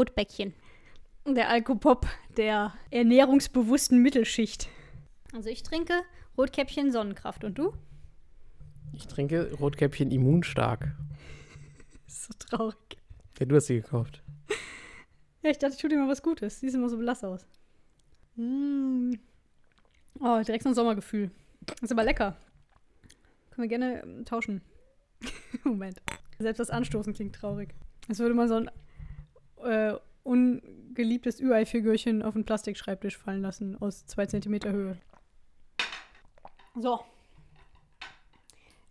Rotbäckchen. Der Alkopop der ernährungsbewussten Mittelschicht. Also ich trinke Rotkäppchen Sonnenkraft. Und du? Ich trinke Rotkäppchen immunstark. So traurig. Ja, du hast sie gekauft. Ja, ich dachte, ich tue dir mal was Gutes. Sieht immer so blass aus. Mm. Oh, direkt so ein Sommergefühl. Ist aber lecker. Können wir gerne ähm, tauschen. Moment. Selbst das Anstoßen klingt traurig. Als würde man so ein äh, ungeliebtes Ü-Ei-Figürchen auf einen Plastikschreibtisch fallen lassen aus zwei Zentimeter Höhe. So.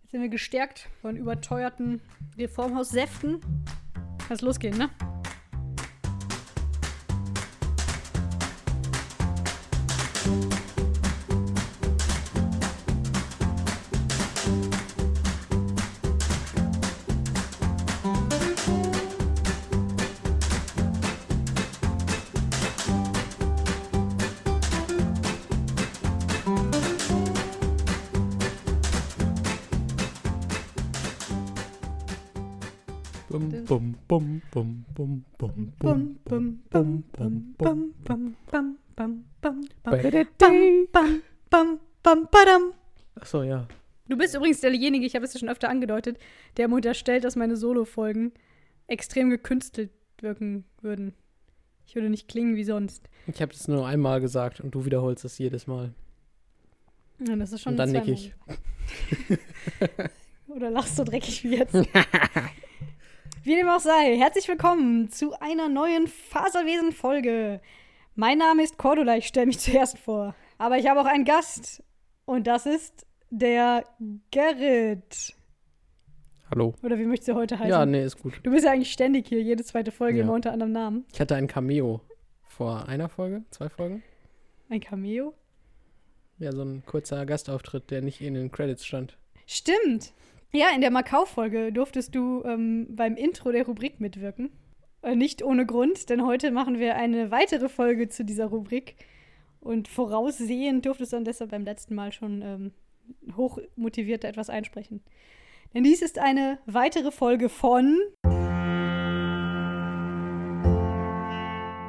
Jetzt sind wir gestärkt von überteuerten Reformhaussäften. Es losgehen, ne? Bum, bum, bum, bum, bum, bum, Bum, bum, bum, bum, bum, bum. bum, bum, bum, bum, bum, bum, Ba-da-ding. bum, bum, bum, badam. Achso, ja. Du bist übrigens derjenige, ich habe es ja schon öfter angedeutet, der mir unterstellt, dass meine Solo-Folgen extrem gekünstelt wirken würden. Ich würde nicht klingen wie sonst. Ich habe es nur einmal gesagt und du wiederholst es jedes Mal. Ja, das ist schon Und dann nick ich. Oder lachst du dreckig wie jetzt? Wie dem auch sei, herzlich willkommen zu einer neuen Faserwesen-Folge. Mein Name ist Cordula, ich stelle mich zuerst vor. Aber ich habe auch einen Gast. Und das ist der Gerrit. Hallo. Oder wie möchtest du heute heißen? Ja, nee, ist gut. Du bist ja eigentlich ständig hier, jede zweite Folge Ja. immer unter anderem Namen. Ich hatte ein Cameo vor einer Folge, zwei Folgen. Ein Cameo? Ja, so ein kurzer Gastauftritt, der nicht in den Credits stand. Stimmt. Ja, in der Macau-Folge durftest du ähm, beim Intro der Rubrik mitwirken. Äh, nicht ohne Grund, denn heute machen wir eine weitere Folge zu dieser Rubrik. Und voraussehend durftest du dann deshalb beim letzten Mal schon ähm, hochmotiviert etwas einsprechen. Denn dies ist eine weitere Folge von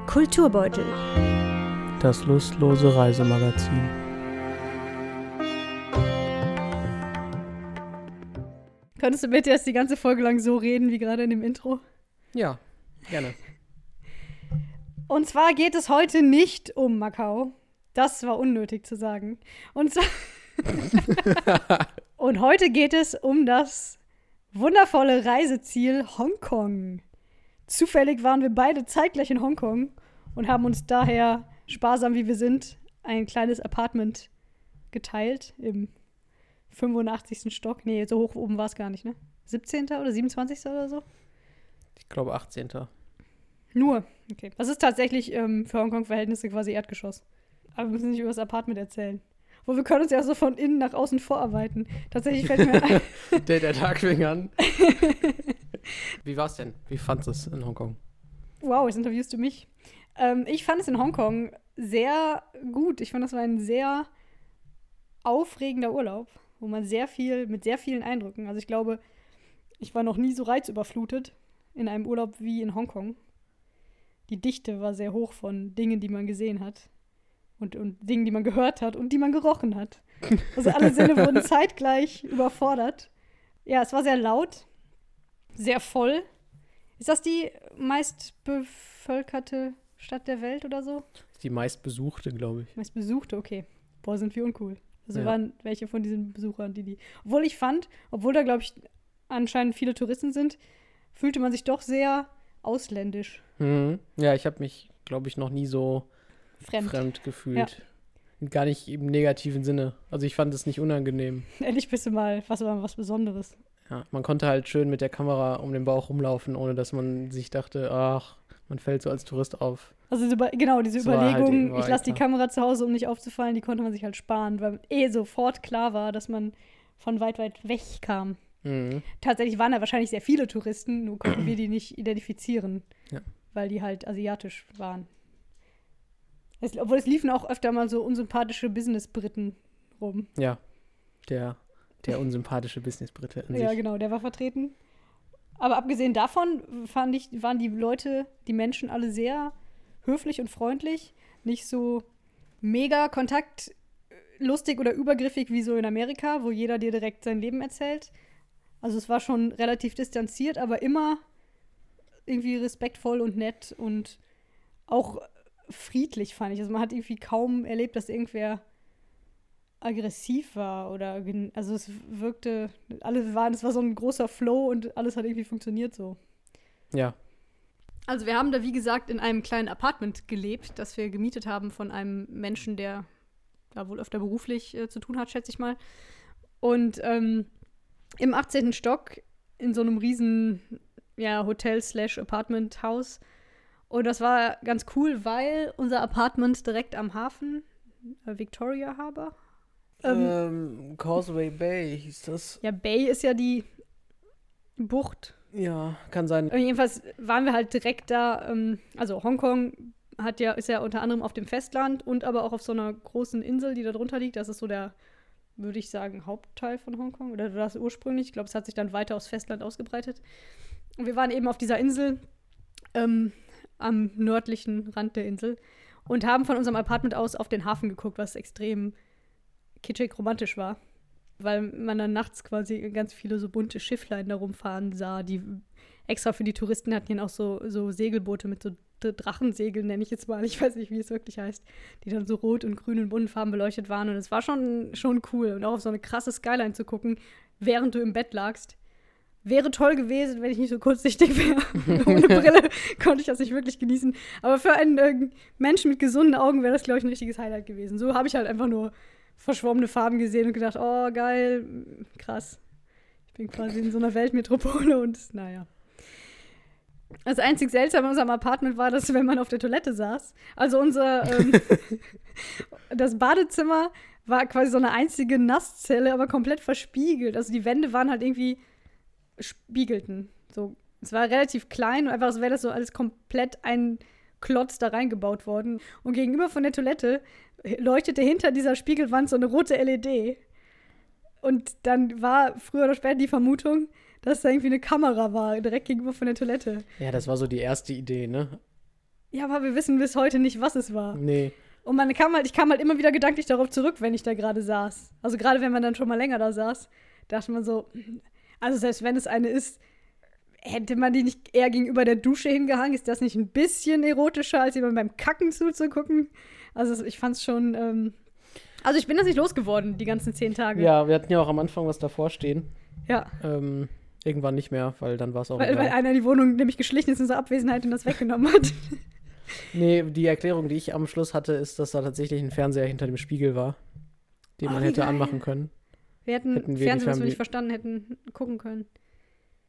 Kulturbeutel. Das lustlose Reisemagazin. Könntest du bitte erst die ganze Folge lang so reden wie gerade in dem Intro? Ja, gerne. Und zwar geht es heute nicht um Macau. Das war unnötig zu sagen. Und, zwar Und heute geht es um das wundervolle Reiseziel Hongkong. Zufällig waren wir beide zeitgleich in Hongkong und haben uns daher, sparsam wie wir sind, ein kleines Apartment geteilt im 85. Stock. Nee, so hoch oben war es gar nicht, ne? 17. oder 27. oder so? Ich glaube 18. Nur. Okay. Das ist tatsächlich ähm, für Hongkong-Verhältnisse quasi Erdgeschoss. Aber wir müssen nicht über das Apartment erzählen. Wo wir können uns ja so von innen nach außen vorarbeiten. Tatsächlich fällt mir ein. Der, der Tag fing an. Wie war's denn? Wie fandst du es in Hongkong? Wow, jetzt interviewst du mich. Ähm, ich fand es in Hongkong sehr gut. Ich fand, das war ein sehr aufregender Urlaub, wo man sehr viel, mit sehr vielen Eindrücken, also ich glaube, ich war noch nie so reizüberflutet in einem Urlaub wie in Hongkong. Die Dichte war sehr hoch von Dingen, die man gesehen hat. Und, und Dingen, die man gehört hat und die man gerochen hat. Also alle Sinne wurden zeitgleich überfordert. Ja, es war sehr laut, sehr voll. Ist das die meistbevölkerte Stadt der Welt oder so? Die meistbesuchte, glaube ich. Meist besuchte, okay. Boah, sind wir uncool. Also Ja. waren welche von diesen Besuchern, die die. Obwohl ich fand, obwohl da, glaube ich, anscheinend viele Touristen sind, fühlte man sich doch sehr ausländisch. Mhm. Ja, ich habe mich, glaube ich, noch nie so Fremd. fremd, gefühlt. Gar nicht im negativen Sinne. Also ich fand es nicht unangenehm. Endlich bist du mal was, war was Besonderes. Ja, man konnte halt schön mit der Kamera um den Bauch rumlaufen, ohne dass man sich dachte, ach, man fällt so als Tourist auf. Also diese, genau, diese Das halt Überlegung, eben ich lasse die. Kamera zu Hause, um nicht aufzufallen, die konnte man sich halt sparen, weil eh sofort klar war, dass man von weit, weit weg kam. Mhm. Tatsächlich waren da wahrscheinlich sehr viele Touristen, nur konnten wir die nicht identifizieren, Ja. weil die halt asiatisch waren. Es, obwohl es liefen auch öfter mal so unsympathische Business-Briten rum. Ja, der, der unsympathische Business-Brite Ja, genau, der war vertreten. Aber abgesehen davon fand ich, waren die Leute, die Menschen alle sehr höflich und freundlich. Nicht so mega kontaktlustig oder übergriffig wie so in Amerika, wo jeder dir direkt sein Leben erzählt. Also es war schon relativ distanziert, aber immer irgendwie respektvoll und nett und auch friedlich, fand ich. Also man hat irgendwie kaum erlebt, dass irgendwer aggressiv war oder also es wirkte alles waren es war so ein großer Flow und alles hat irgendwie funktioniert so. Ja. Also wir haben da wie gesagt in einem kleinen Apartment gelebt, das wir gemietet haben von einem Menschen, der da wohl öfter beruflich äh, zu tun hat, schätze ich mal. Und ähm, im 18. Stock in so einem riesen ja, Hotel slash Apartment Haus. Und das war ganz cool, weil unser Apartment direkt am Hafen, äh, Victoria Harbor. Ähm, ähm, Causeway Bay hieß das. Ja, Bay ist ja die Bucht. Ja, kann sein. Und jedenfalls waren wir halt direkt da. Ähm, also Hongkong hat ja, ist ja unter anderem auf dem Festland und aber auch auf so einer großen Insel, die da drunter liegt. Das ist so der würde ich sagen, Hauptteil von Hongkong. Oder das ursprünglich? Ich glaube, es hat sich dann weiter aufs Festland ausgebreitet. Und wir waren eben auf dieser Insel ähm, am nördlichen Rand der Insel und haben von unserem Apartment aus auf den Hafen geguckt, was extrem kitschig romantisch war. Weil man dann nachts quasi ganz viele so bunte Schifflein da rumfahren sah, die extra für die Touristen hatten ja auch so, so Segelboote mit so Drachensegeln, nenne ich jetzt mal. Ich weiß nicht, wie es wirklich heißt. Die dann so rot und grün und bunten Farben beleuchtet waren. Und es war schon, schon cool. Und auch auf so eine krasse Skyline zu gucken, während du im Bett lagst. Wäre toll gewesen, wenn ich nicht so kurzsichtig wäre. Ohne Brille konnte ich das nicht wirklich genießen. Aber für einen äh, Menschen mit gesunden Augen wäre das, glaube ich, ein richtiges Highlight gewesen. So habe ich halt einfach nur verschwommene Farben gesehen und gedacht, oh, geil, krass. Ich bin quasi in so einer Weltmetropole und naja. Das einzig Seltsame in unserem Apartment war, dass wenn man auf der Toilette saß, also unser ähm, das Badezimmer war quasi so eine einzige Nasszelle, aber komplett verspiegelt. Also die Wände waren halt irgendwie spiegelten. So, es war relativ klein und einfach, als wäre das so alles komplett ein Klotz da reingebaut worden. Und gegenüber von der Toilette leuchtete hinter dieser Spiegelwand so eine rote LED. Und dann war früher oder später die Vermutung, dass da irgendwie eine Kamera war, direkt gegenüber von der Toilette. Ja, das war so die erste Idee, ne? Ja, aber wir wissen bis heute nicht, was es war. Nee. Und man kam halt, ich kam halt immer wieder gedanklich darauf zurück, wenn ich da gerade saß. Also gerade wenn man dann schon mal länger da saß, dachte man so, also selbst wenn es eine ist, hätte man die nicht eher gegenüber der Dusche hingehangen? Ist das nicht ein bisschen erotischer, als jemand beim Kacken zuzugucken? Also ich fand's schon, ähm also ich bin das nicht losgeworden, die ganzen zehn Tage. Ja, wir hatten ja auch am Anfang was davor stehen. Ja. Ähm, Irgendwann nicht mehr, weil dann war es auch. Weil, weil, einer die Wohnung nämlich geschlichen ist in unserer Abwesenheit und das weggenommen hat. nee, die Erklärung, die ich am Schluss hatte, ist, dass da tatsächlich ein Fernseher hinter dem Spiegel war, den oh, man hätte geil. anmachen können. Wir hätten, hätten wir Fernsehen, was wir nicht verstanden hätten, gucken können.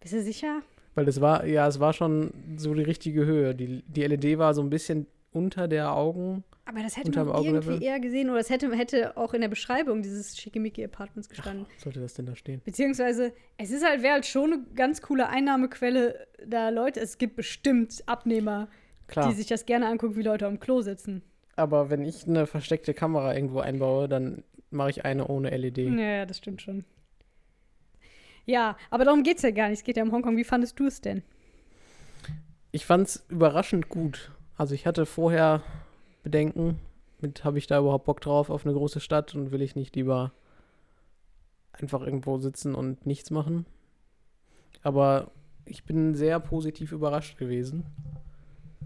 Bist du sicher? Weil es war, ja, es war schon so die richtige Höhe. Die, die LED war so ein bisschen unter der Augen. Aber das hätte man irgendwie eher gesehen oder es hätte, hätte auch in der Beschreibung dieses Schickimicki Apartments gestanden. Ach, sollte das denn da stehen? Beziehungsweise, es ist halt, wäre halt schon eine ganz coole Einnahmequelle da Leute. Es gibt bestimmt Abnehmer, Klar. die sich das gerne angucken, wie Leute am Klo sitzen. Aber wenn ich eine versteckte Kamera irgendwo einbaue, dann mache ich eine ohne LED. Ja, das stimmt schon. Ja, aber darum geht es ja gar nicht. Es geht ja um Hongkong. Wie fandest du es denn? Ich fand es überraschend gut. Also ich hatte vorher Bedenken, mit habe ich da überhaupt Bock drauf auf eine große Stadt und will ich nicht lieber einfach irgendwo sitzen und nichts machen. Aber ich bin sehr positiv überrascht gewesen.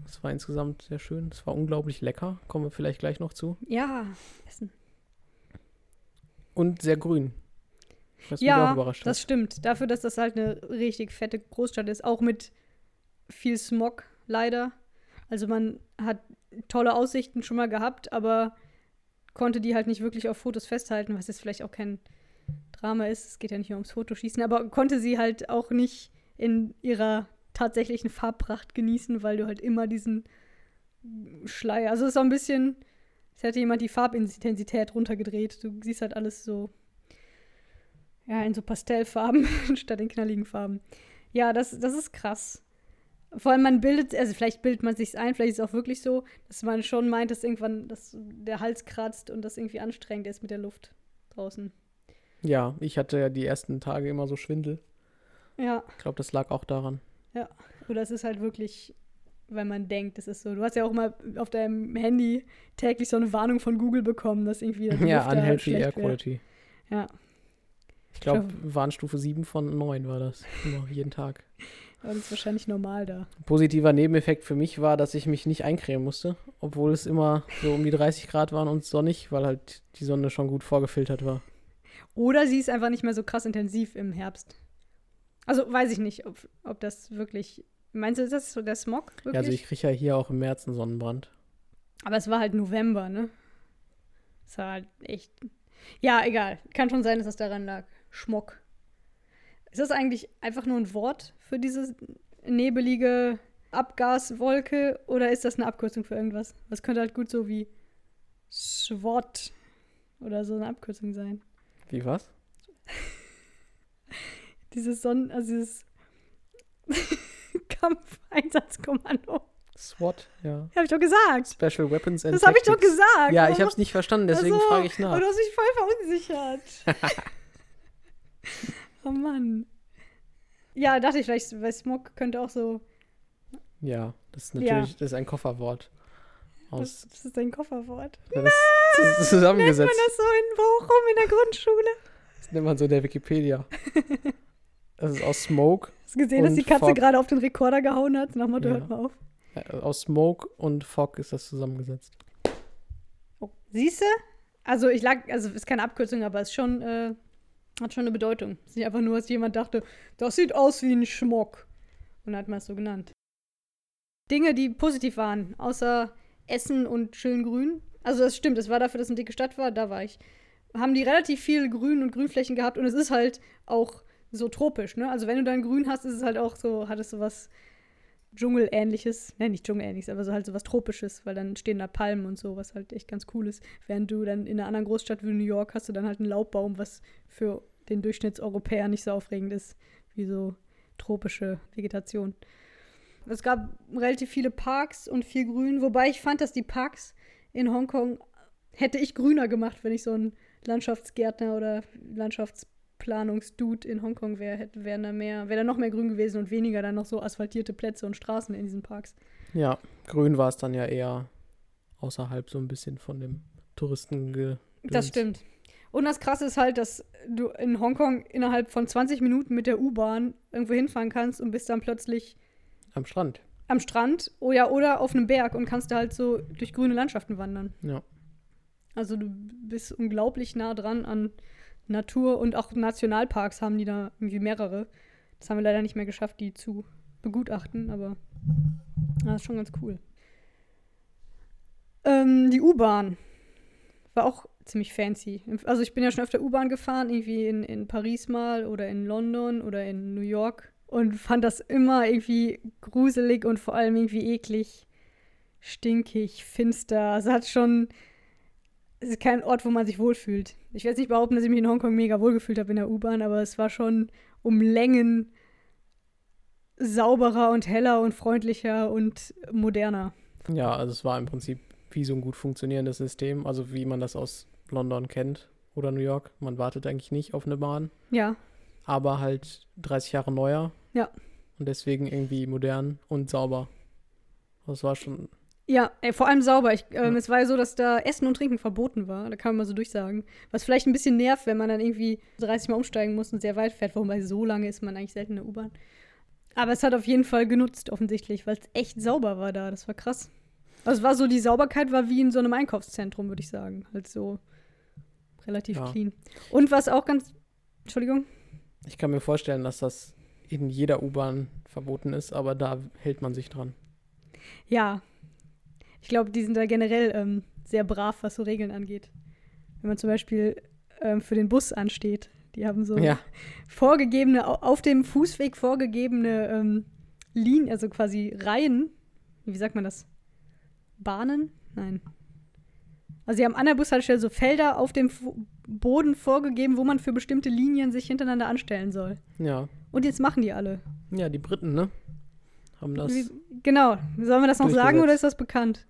Es war insgesamt sehr schön. Es war unglaublich lecker. Kommen wir vielleicht gleich noch zu. Ja, Essen. Und sehr grün. Was ja, das stimmt. Dafür, dass das halt eine richtig fette Großstadt ist. Auch mit viel Smog, leider. Also man hat tolle Aussichten schon mal gehabt, aber konnte die halt nicht wirklich auf Fotos festhalten, was jetzt vielleicht auch kein Drama ist. Es geht ja nicht nur ums Fotoschießen, aber konnte sie halt auch nicht in ihrer tatsächlichen Farbpracht genießen, weil du halt immer diesen Schleier, also es ist so ein bisschen, als hätte jemand die Farbintensität runtergedreht. Du siehst halt alles so, ja, in so Pastellfarben statt in knalligen Farben. Ja, das, das ist krass. Vor allem man bildet, also vielleicht bildet man sich ein, vielleicht ist es auch wirklich so, dass man schon meint, dass irgendwann dass der Hals kratzt und das irgendwie anstrengend ist mit der Luft draußen. Ja, ich hatte ja die ersten Tage immer so Schwindel. Ja. Ich glaube, das lag auch daran. Oder es ist halt wirklich, weil man denkt, es ist so. Du hast ja auch mal auf deinem Handy täglich so eine Warnung von Google bekommen, dass irgendwie die Ja, da unhealthy Air wär. Quality. Ja. Ich glaube, Warnstufe 7 von 9 war das. Immer jeden Tag. Aber das ist wahrscheinlich normal da. Positiver Nebeneffekt für mich war, dass ich mich nicht eincremen musste, obwohl es immer so um die 30 Grad waren und sonnig, weil halt die Sonne schon gut vorgefiltert war. Oder sie ist einfach nicht mehr so krass intensiv im Herbst. Also weiß ich nicht, ob, ob das wirklich. Meinst du, ist das so der Smog? Wirklich? Ja, also ich kriege ja hier auch im März einen Sonnenbrand. Aber es war halt November, ne? Es war halt echt. Ja, egal. Kann schon sein, dass das daran lag. Schmock. Ist das eigentlich einfach nur ein Wort für diese nebelige Abgaswolke oder ist das eine Abkürzung für irgendwas? Das könnte halt gut so wie SWAT oder so eine Abkürzung sein. Wie was? Dieses Sonnen, also dieses Kampfeinsatzkommando. SWAT, ja. Hab ich doch gesagt. Special Weapons and Das habe ich doch gesagt. Ja, ich habe es nicht verstanden, deswegen Ach so, frage ich nach. Du hast mich voll verunsichert. oh Mann. Ja, dachte ich vielleicht, weil Smog könnte auch so. Ja, das ist Ja. natürlich das ist ein Kofferwort. Das, Aus, das ist dein Kofferwort. ja, das ist Nennt man zusammengesetzt. das so in Bochum in der Grundschule? Das nennt man so in der Wikipedia. Das ist aus Smoke, Hast du gesehen, dass die Katze Fog. gerade auf den Rekorder gehauen hat? Nach Motto, Ja. hört mal auf. äh, aus Smoke und Fog ist das zusammengesetzt. Oh. Siehst du? Also ich lag, also ist keine Abkürzung, aber es ist schon, äh, hat schon eine Bedeutung. Es ist nicht einfach nur, dass jemand dachte, das sieht aus wie ein Schmock. Und hat man es so genannt. Dinge, die positiv waren, außer Essen und schön grün. Also das stimmt, es war dafür, dass es eine dicke Stadt war, da war ich. Haben die relativ viel Grün und Grünflächen gehabt und es ist halt auch so tropisch, ne? Also wenn du dann Grün hast, ist es halt auch so, hat es so was Dschungelähnliches. Ne, nicht Dschungelähnliches, aber so halt so was Tropisches, weil dann stehen da Palmen und so, was halt echt ganz cool ist. Während du dann in einer anderen Großstadt wie New York hast du dann halt einen Laubbaum, was für den Durchschnittseuropäer nicht so aufregend ist, wie so tropische Vegetation. Es gab relativ viele Parks und viel Grün, wobei ich fand, dass die Parks in Hongkong hätte ich grüner gemacht, wenn ich so ein Landschaftsgärtner oder Landschaftsplanungsdude in Hongkong wäre, hätte wäre da mehr, wäre da noch mehr grün gewesen und weniger dann noch so asphaltierte Plätze und Straßen in diesen Parks. Ja, grün war es dann ja eher außerhalb so ein bisschen von dem Touristen. Das stimmt. Und das Krasse ist halt, dass du in Hongkong innerhalb von 20 Minuten mit der U-Bahn irgendwo hinfahren kannst und bist dann plötzlich Am Strand. am Strand oh ja, oder auf einem Berg und kannst da halt so durch grüne Landschaften wandern. Ja. Also du bist unglaublich nah dran an Natur und auch Nationalparks haben die da irgendwie mehrere. Das haben wir leider nicht mehr geschafft, die zu begutachten, aber das ist schon ganz cool. Ähm, die U-Bahn war auch ziemlich fancy. Also ich bin ja schon öfter U-Bahn gefahren, irgendwie in, in Paris mal oder in London oder in New York und fand das immer irgendwie gruselig und vor allem irgendwie eklig, stinkig, finster. Also hat schon es ist kein Ort, wo man sich wohlfühlt. Ich werde nicht behaupten, dass ich mich in Hongkong mega wohlgefühlt habe in der U-Bahn, aber es war schon um Längen sauberer und heller und freundlicher und moderner. Ja, also es war im Prinzip wie so ein gut funktionierendes System, also wie man das aus London kennt oder New York. Man wartet eigentlich nicht auf eine Bahn, Ja, aber halt 30 Jahre neuer. Ja. Und deswegen irgendwie modern und sauber. Das war schon, ja, ey, vor allem sauber. Ich, ähm, Ja. Es war ja so, dass da Essen und Trinken verboten war. Da kann man mal so durchsagen. Was vielleicht ein bisschen nervt, wenn man dann irgendwie 30 Mal umsteigen muss und sehr weit fährt. Wobei so lange ist man eigentlich selten in der U-Bahn. Aber es hat auf jeden Fall genutzt, offensichtlich, weil es echt sauber war da. Das war krass. Also es war so, die Sauberkeit war wie in so einem Einkaufszentrum, würde ich sagen. Halt so relativ Ja. clean. Und was auch ganz. Entschuldigung. ich kann mir vorstellen, dass das in jeder U-Bahn verboten ist, aber da hält man sich dran. Ja. Ich glaube, die sind da generell ähm, sehr brav, was so Regeln angeht. Wenn man zum Beispiel ähm, für den Bus ansteht. Die haben so Ja, vorgegebene, au- auf dem Fußweg vorgegebene ähm, Linien, also quasi Reihen. Wie sagt man das? Bahnen? Nein. Also sie haben an der Bushaltestelle so Felder auf dem Fu Boden vorgegeben, wo man für bestimmte Linien sich hintereinander anstellen soll. ja. Und jetzt machen die alle. Ja, die Briten, ne? Haben das. Wie, genau. Sollen wir das noch sagen oder ist das bekannt?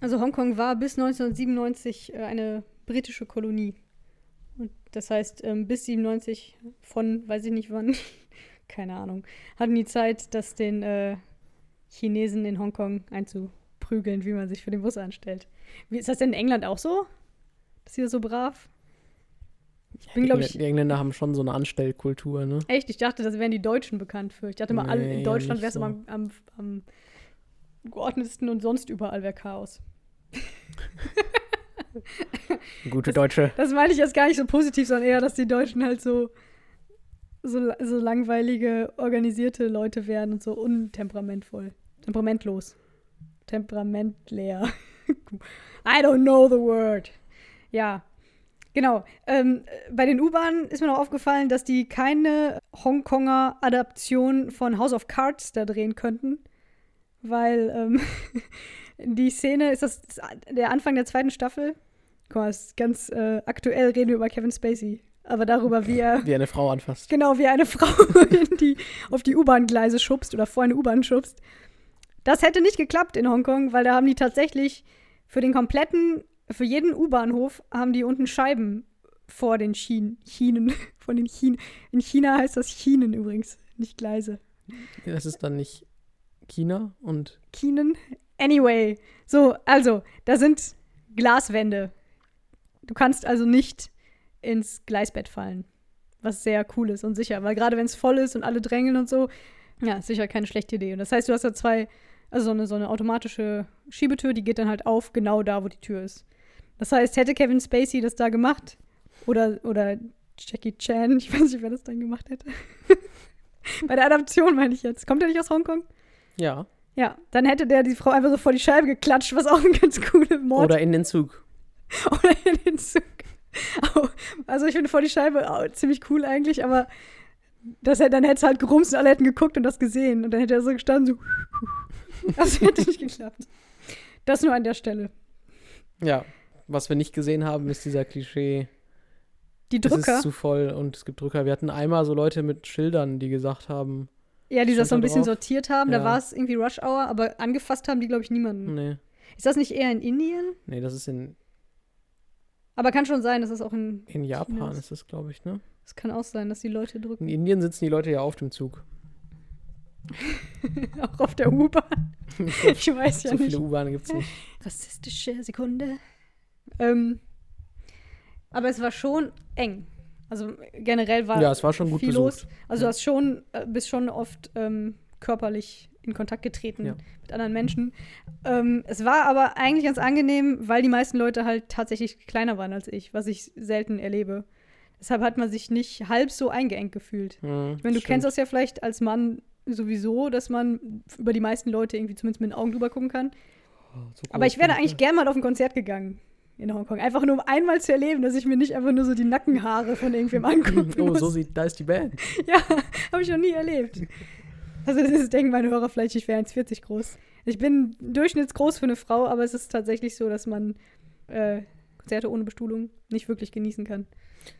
Also Hongkong war bis 1997 äh, eine britische Kolonie. Und das heißt, ähm, bis 97 von, weiß ich nicht wann, keine Ahnung, hatten die Zeit, das den äh, Chinesen in Hongkong einzuprügeln, wie man sich für den Bus anstellt. Wie, ist das denn in England auch so? Ist hier so brav? Ich bin, glaube ich, die Engländer haben schon so eine Anstellkultur, ne? echt, ich dachte, das wären die Deutschen bekannt für. Ich dachte mal, alle, Nee, in Deutschland wäre es so. immer am, am, am geordnetsten und sonst überall wäre Chaos. Gute Deutsche. Das meine ich jetzt gar nicht so positiv, sondern eher, dass die Deutschen halt so, so, so langweilige, organisierte Leute werden und so untemperamentvoll. Temperamentlos. Temperamentleer. I don't know the word. Ja, genau. Ähm, bei den U-Bahnen ist mir noch aufgefallen, dass die keine Hongkonger Adaption von House of Cards da drehen könnten. Weil ähm, die Szene ist das der Anfang der zweiten Staffel. Guck mal, ist ganz äh, aktuell reden wir über Kevin Spacey. Aber darüber, wie er Wie eine Frau anfasst. genau wie eine Frau die, auf die U-Bahn-Gleise schubst oder vor eine U-Bahn schubst. Das hätte nicht geklappt in Hongkong, weil da haben die tatsächlich für den kompletten, für jeden U-Bahnhof haben die unten Scheiben vor den Schienen, Schienen, von den Schienen. In China heißt das Schienen übrigens, nicht Gleise. Das ist dann nicht China und Schienen. Anyway, so, also, da sind Glaswände. Du kannst also nicht ins Gleisbett fallen. Was sehr cool ist und sicher, weil gerade wenn es voll ist und alle drängeln und so, ja, sicher keine schlechte Idee. Und das heißt, du hast da zwei, also so eine, so eine automatische Schiebetür, die geht dann halt auf, genau da, wo die Tür ist. Das heißt, hätte Kevin Spacey das da gemacht, oder, oder Jackie Chan, ich weiß nicht, wer das dann gemacht hätte. Bei der Adaption meine ich jetzt. Kommt er nicht aus Hongkong? Ja. Ja, dann hätte der die Frau einfach so vor die Scheibe geklatscht, was auch ein ganz cooler Mord Oder in den Zug. oder in den Zug. Also ich finde vor die Scheibe au, ziemlich cool eigentlich, aber das, hätte- dann hätte es halt gerumst und alle hätten geguckt und das gesehen. Und dann hätte er so gestanden, so. Das hätte nicht geklappt. Das nur an der Stelle. Ja. Was wir nicht gesehen haben, ist dieser Klischee. Die Es Drücker, ist zu voll und es gibt Drücker. Wir hatten einmal so Leute mit Schildern, die gesagt haben, ja, die das so ein da bisschen drauf. sortiert haben. Da Ja. war es irgendwie Rush Hour, aber angefasst haben die, glaube ich, niemanden. nee, Ist das nicht eher in Indien? nee, das ist in, Aber kann schon sein, dass es auch in. in Japan, China ist. das, glaube ich, ne? Es kann auch sein, dass die Leute In drücken. Indien sitzen die Leute ja auf dem Zug. auch auf der U-Bahn. Ich weiß ja so nicht. viele U-Bahnen gibt es nicht. Rassistische Sekunde. Ähm, aber es war schon eng. Also generell war Ja, es war schon gut viel besucht. los. Also du hast schon, äh, bist schon oft ähm, körperlich in Kontakt getreten Ja. mit anderen Menschen. Ähm, es war aber eigentlich ganz angenehm, weil die meisten Leute halt tatsächlich kleiner waren als ich, was ich selten erlebe. Deshalb hat man sich nicht halb so eingeengt gefühlt. Hm, Ich meine, du stimmt. kennst das ja vielleicht als Mann sowieso, dass man über die meisten Leute irgendwie zumindest mit den Augen drüber gucken kann. Oh, so Aber ich wäre eigentlich gern mal auf ein Konzert gegangen in Hongkong. Einfach nur um einmal zu erleben, dass ich mir nicht einfach nur so die Nackenhaare von irgendwem angucken Oh, muss. so sieht, da ist die Band. Ja, habe ich noch nie erlebt. Also das denken meine Hörer vielleicht, ich wäre 1,40 groß. Ich bin durchschnittsgroß für eine Frau, aber es ist tatsächlich so, dass man äh, Konzerte ohne Bestuhlung nicht wirklich genießen kann.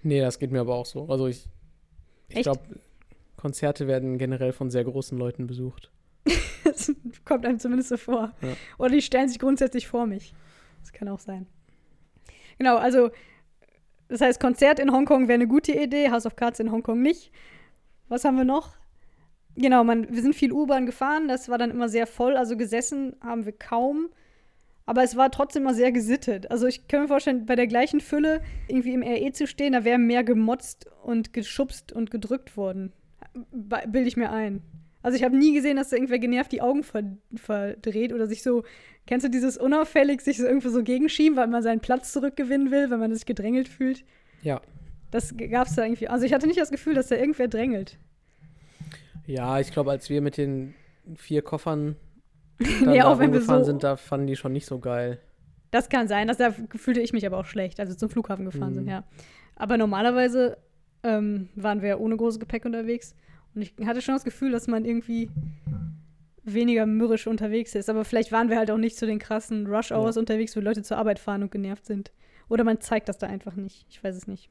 Nee, das geht mir aber auch so. Also ich, ich glaube, Konzerte werden generell von sehr großen Leuten besucht. Das kommt einem zumindest so vor. Ja. Oder die stellen sich grundsätzlich vor mich. Das kann auch sein. Genau, also das heißt, Konzert in Hongkong wäre eine gute Idee, House of Cards in Hongkong nicht. Was haben wir noch? Genau, man, wir sind viel U-Bahn gefahren, das war dann immer sehr voll, also gesessen haben wir kaum. Aber es war trotzdem mal sehr gesittet. Also ich kann mir vorstellen, bei der gleichen Fülle irgendwie im RE zu stehen, da wäre mehr gemotzt und geschubst und gedrückt worden. Bilde ich mir ein. Also ich habe nie gesehen, dass da irgendwer genervt die Augen ver verdreht oder sich so, kennst du dieses unauffällig, sich so irgendwo so gegenschieben, weil man seinen Platz zurückgewinnen will, wenn man sich gedrängelt fühlt? Ja. Das gab es da irgendwie. Also ich hatte nicht das Gefühl, dass da irgendwer drängelt. Ja, ich glaube, als wir mit den vier Koffern dann Nee, da auch wenn wir so- sind, da fanden die schon nicht so geil. Das kann sein, dass da fühlte ich mich aber auch schlecht, als wir zum Flughafen gefahren sind, Mhm. ja. Aber normalerweise ähm, waren wir ohne großes Gepäck unterwegs und ich hatte schon das Gefühl, dass man irgendwie weniger mürrisch unterwegs ist. Aber vielleicht waren wir halt auch nicht zu den krassen Rush-Hours unterwegs, wo Leute zur Arbeit fahren und genervt sind. Oder man zeigt das da einfach nicht. Ich weiß es nicht.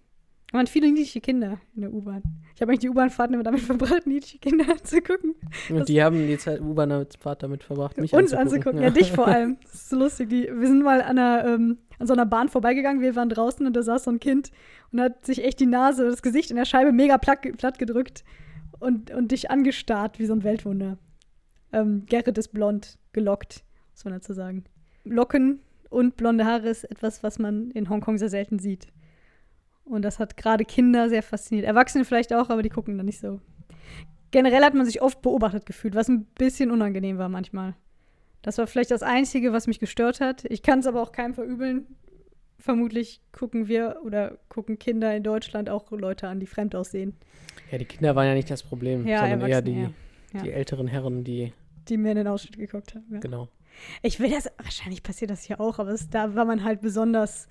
Man hat viele niedliche Kinder in der U-Bahn. Ich habe eigentlich die U-Bahn-Fahrten immer damit verbracht, niedliche Kinder anzugucken. Und Das- die haben die Zeit U-Bahn-Fahrt damit verbracht, mich uns anzugucken. anzugucken. Ja. dich vor allem. Das ist so lustig. Die, wir sind mal an, einer, ähm, an so einer Bahn vorbeigegangen. Wir waren draußen und da saß so ein Kind und hat sich echt die Nase, das Gesicht in der Scheibe mega platt, platt gedrückt. Und, und dich angestarrt wie so ein Weltwunder. Ähm, Gerrit ist blond, gelockt, muss man dazu sagen. Locken und blonde Haare ist etwas, was man in Hongkong sehr selten sieht. Und das hat gerade Kinder sehr fasziniert. Erwachsene vielleicht auch, aber die gucken da nicht so. Generell hat man sich oft beobachtet gefühlt, was ein bisschen unangenehm war manchmal. Das war vielleicht das Einzige, was mich gestört hat. Ich kann es aber auch keinem verübeln. Vermutlich gucken wir oder gucken Kinder in Deutschland auch Leute an, die fremd aussehen. Ja, die Kinder waren ja nicht das Problem, Ja, sondern eher die, ja. die älteren Herren, die, Die mir in den Ausschnitt geguckt haben. Ja. genau. Ich will das, wahrscheinlich passiert das hier auch, aber es, da war man halt besonders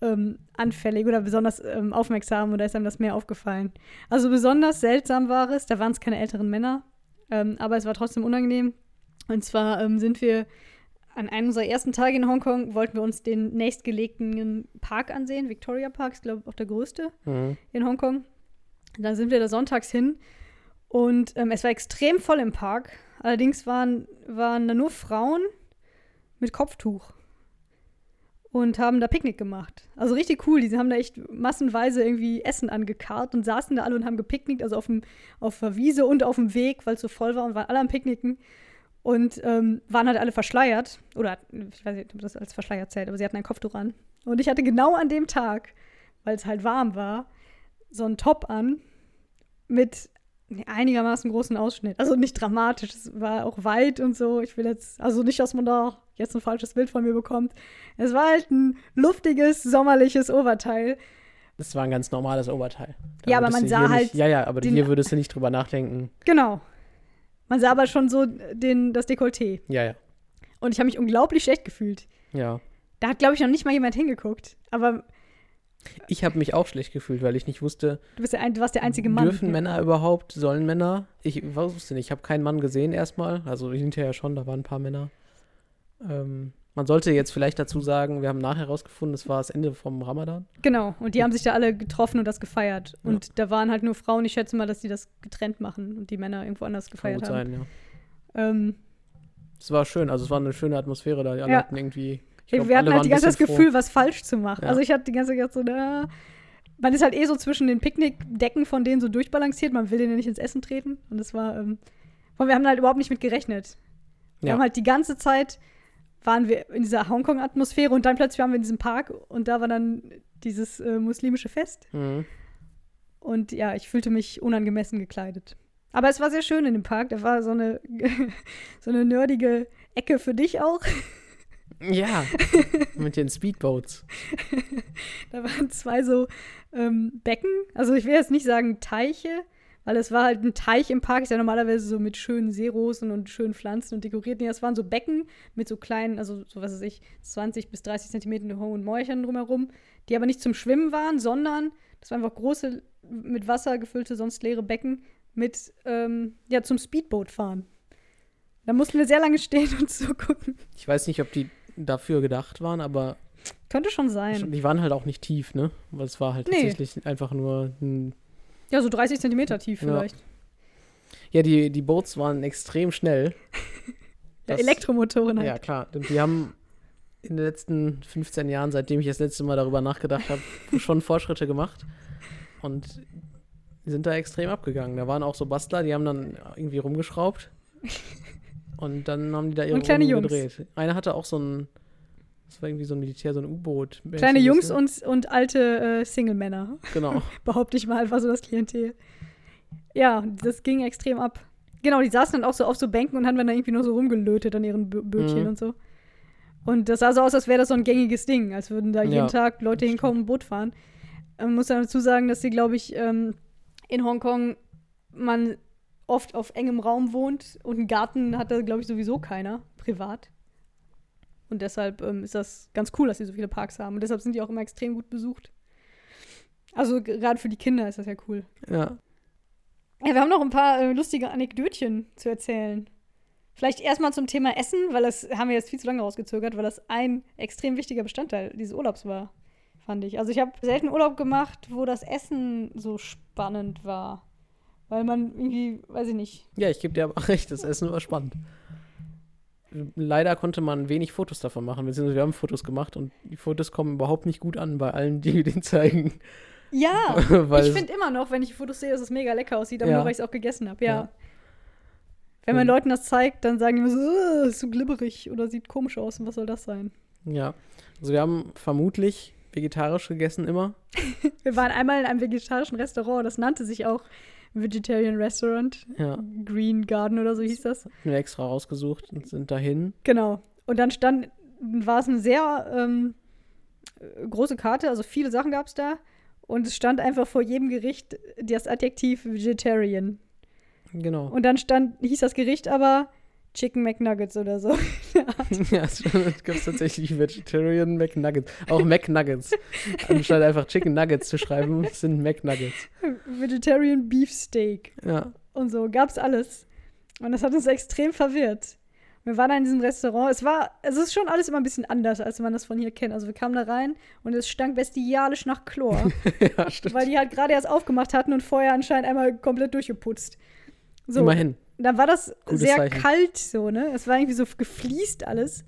ähm, anfällig oder besonders ähm, aufmerksam und da ist einem das mehr aufgefallen. Also besonders seltsam war es, da waren es keine älteren Männer, ähm, aber es war trotzdem unangenehm. Und zwar ähm, sind wir an einem unserer ersten Tage in Hongkong, wollten wir uns den nächstgelegenen Park ansehen, Victoria Park, ist glaube ich auch der größte Mhm. in Hongkong. Dann sind wir da sonntags hin und ähm, es war extrem voll im Park. Allerdings waren, waren da nur Frauen mit Kopftuch und haben da Picknick gemacht. Also richtig cool. Die haben da echt massenweise irgendwie Essen angekarrt und saßen da alle und haben gepicknickt, also auf, dem, auf der Wiese und auf dem Weg, weil es so voll war und waren alle am Picknicken. Und ähm, waren halt alle verschleiert. Oder ich weiß nicht, ob das als verschleiert zählt, aber sie hatten ein Kopftuch an. Und ich hatte genau an dem Tag, weil es halt warm war, so einen Top an mit einigermaßen großen Ausschnitt. Also nicht dramatisch, es war auch weit und so. Ich will jetzt, also nicht, dass man da jetzt ein falsches Bild von mir bekommt. Es war halt ein luftiges, sommerliches Oberteil. Das war ein ganz normales Oberteil. Da Ja, aber man sah halt Nicht, ja, ja, aber den- hier würdest du nicht drüber nachdenken. Genau. Man sah aber schon so den, das Dekolleté. Ja, ja. Und ich habe mich unglaublich schlecht gefühlt. Ja. Da hat, glaube ich, noch nicht mal jemand hingeguckt. Aber Ich habe mich auch schlecht gefühlt, weil ich nicht wusste, du, bist der, ein- du warst der einzige Mann. dürfen Männer überhaupt, sollen Männer? Ich wusste nicht, ich habe keinen Mann gesehen erstmal. Also hinterher schon, da waren ein paar Männer. Ähm, man sollte jetzt vielleicht dazu sagen, wir haben nachher herausgefunden, es war das Ende vom Ramadan. Genau. Und die haben sich da alle getroffen und das gefeiert. Ja. Und da waren halt nur Frauen. Ich schätze mal, dass die das getrennt machen und die Männer irgendwo anders Kann gefeiert gut haben. sein, ja. Ähm, Es war schön, also es war eine schöne Atmosphäre da. Die alle Ja. hatten irgendwie. Ich glaub, wir hatten halt die ganze das Gefühl, was falsch zu machen. Ja. Also ich hatte die ganze Zeit so, na, man ist halt eh so zwischen den Picknickdecken von denen so durchbalanciert, man will denen ja nicht ins Essen treten. Und das war, ähm, wir haben halt überhaupt nicht mit gerechnet. Wir Ja. haben halt die ganze Zeit waren wir in dieser Hongkong-Atmosphäre und dann plötzlich waren wir in diesem Park und da war dann dieses äh, muslimische Fest. Mhm. Und ja, ich fühlte mich unangemessen gekleidet. Aber es war sehr schön in dem Park. Da war so eine, so eine nerdige Ecke für dich auch. Ja, mit den Speedboats. Da waren zwei so ähm, Becken. Also ich will jetzt nicht sagen Teiche, weil es war halt ein Teich im Park, ist ja normalerweise so mit schönen Seerosen und schönen Pflanzen und dekoriert. Nee, das waren so Becken mit so kleinen, also so was weiß ich, 20 bis 30 Zentimeter hohen Mäuchern drumherum, die aber nicht zum Schwimmen waren, sondern das waren einfach große, mit Wasser gefüllte, sonst leere Becken mit, ähm, ja, zum Speedboot fahren. Da mussten wir sehr lange stehen und zugucken. Ich weiß nicht, ob die dafür gedacht waren, aber Könnte schon sein. die waren halt auch nicht tief, ne? Weil es war halt Nee. tatsächlich einfach nur ein Ja, so 30 Zentimeter tief Ja. vielleicht. Ja, die, die Boats waren extrem schnell. Ja, Das- Elektromotoren halt. Ja, klar. Und die haben in den letzten 15 Jahren, seitdem ich das letzte Mal darüber nachgedacht habe, schon Fortschritte gemacht. Und die sind da extrem abgegangen. Da waren auch so Bastler, die haben dann irgendwie rumgeschraubt. Und dann haben die da ihre Runden gedreht. Einer hatte auch so ein, das war irgendwie so ein Militär, so ein U-Boot. Kleine Jungs und, und alte äh, Single-Männer, Genau. behaupte ich mal, war so das Klientel. Ja, das ging extrem ab. Genau, die saßen dann auch so auf so Bänken und haben dann irgendwie nur so rumgelötet an ihren Bö Bötchen Mhm. und so. Und das sah so aus, als wäre das so ein gängiges Ding, als würden da jeden Ja, Tag Leute hinkommen und Boot fahren. Man muss dann dazu sagen, dass sie, glaube ich, ähm, in Hongkong man oft auf engem Raum wohnt und einen Garten hat da, glaube ich, sowieso keiner, privat. Und deshalb ähm, ist das ganz cool, dass sie so viele Parks haben. Und deshalb sind die auch immer extrem gut besucht. Also gerade für die Kinder ist das ja cool. Ja. Ja, wir haben noch ein paar äh, lustige Anekdötchen zu erzählen. Vielleicht erstmal zum Thema Essen, weil das haben wir jetzt viel zu lange rausgezögert, weil das ein extrem wichtiger Bestandteil dieses Urlaubs war, fand ich. Also ich habe selten Urlaub gemacht, wo das Essen so spannend war. Weil man irgendwie, weiß ich nicht. Ja, ich gebe dir aber recht, das Essen war spannend. Leider konnte man wenig Fotos davon machen, beziehungsweise wir haben Fotos gemacht und die Fotos kommen überhaupt nicht gut an bei allen, die wir den zeigen. Ja, ich finde immer noch, wenn ich Fotos sehe, dass es mega lecker aussieht, aber Ja. nur weil ich es auch gegessen habe, ja. Ja. Wenn man Und- Leuten das zeigt, dann sagen die immer so, "Äh, ist so glibberig oder sieht komisch aus und was soll das sein? Ja. Also wir haben vermutlich vegetarisch gegessen immer. Wir waren einmal in einem vegetarischen Restaurant, das nannte sich auch Vegetarian Restaurant. Ja. Green Garden oder so hieß das. Haben wir extra rausgesucht und sind dahin. Genau. Und dann stand, war es eine sehr ähm, äh, große Karte, also viele Sachen gab es da. Und es stand einfach vor jedem Gericht das Adjektiv Vegetarian. Genau. Und dann stand, hieß das Gericht aber Chicken McNuggets oder so. ja, es gibt tatsächlich Vegetarian McNuggets. Auch McNuggets. Anstatt einfach Chicken Nuggets zu schreiben, sind McNuggets. Vegetarian Beef Steak Ja. und so. Gab's alles. Und das hat uns extrem verwirrt. Wir waren da in diesem Restaurant. Es war, es ist schon alles immer ein bisschen anders, als man das von hier kennt. Also wir kamen da rein und es stank bestialisch nach Chlor. ja, stimmt. weil die halt gerade erst aufgemacht hatten und vorher anscheinend einmal komplett durchgeputzt. So, Immerhin. Dann war das Gutes sehr Zeichen. kalt so, ne? Es war irgendwie so gefliest alles.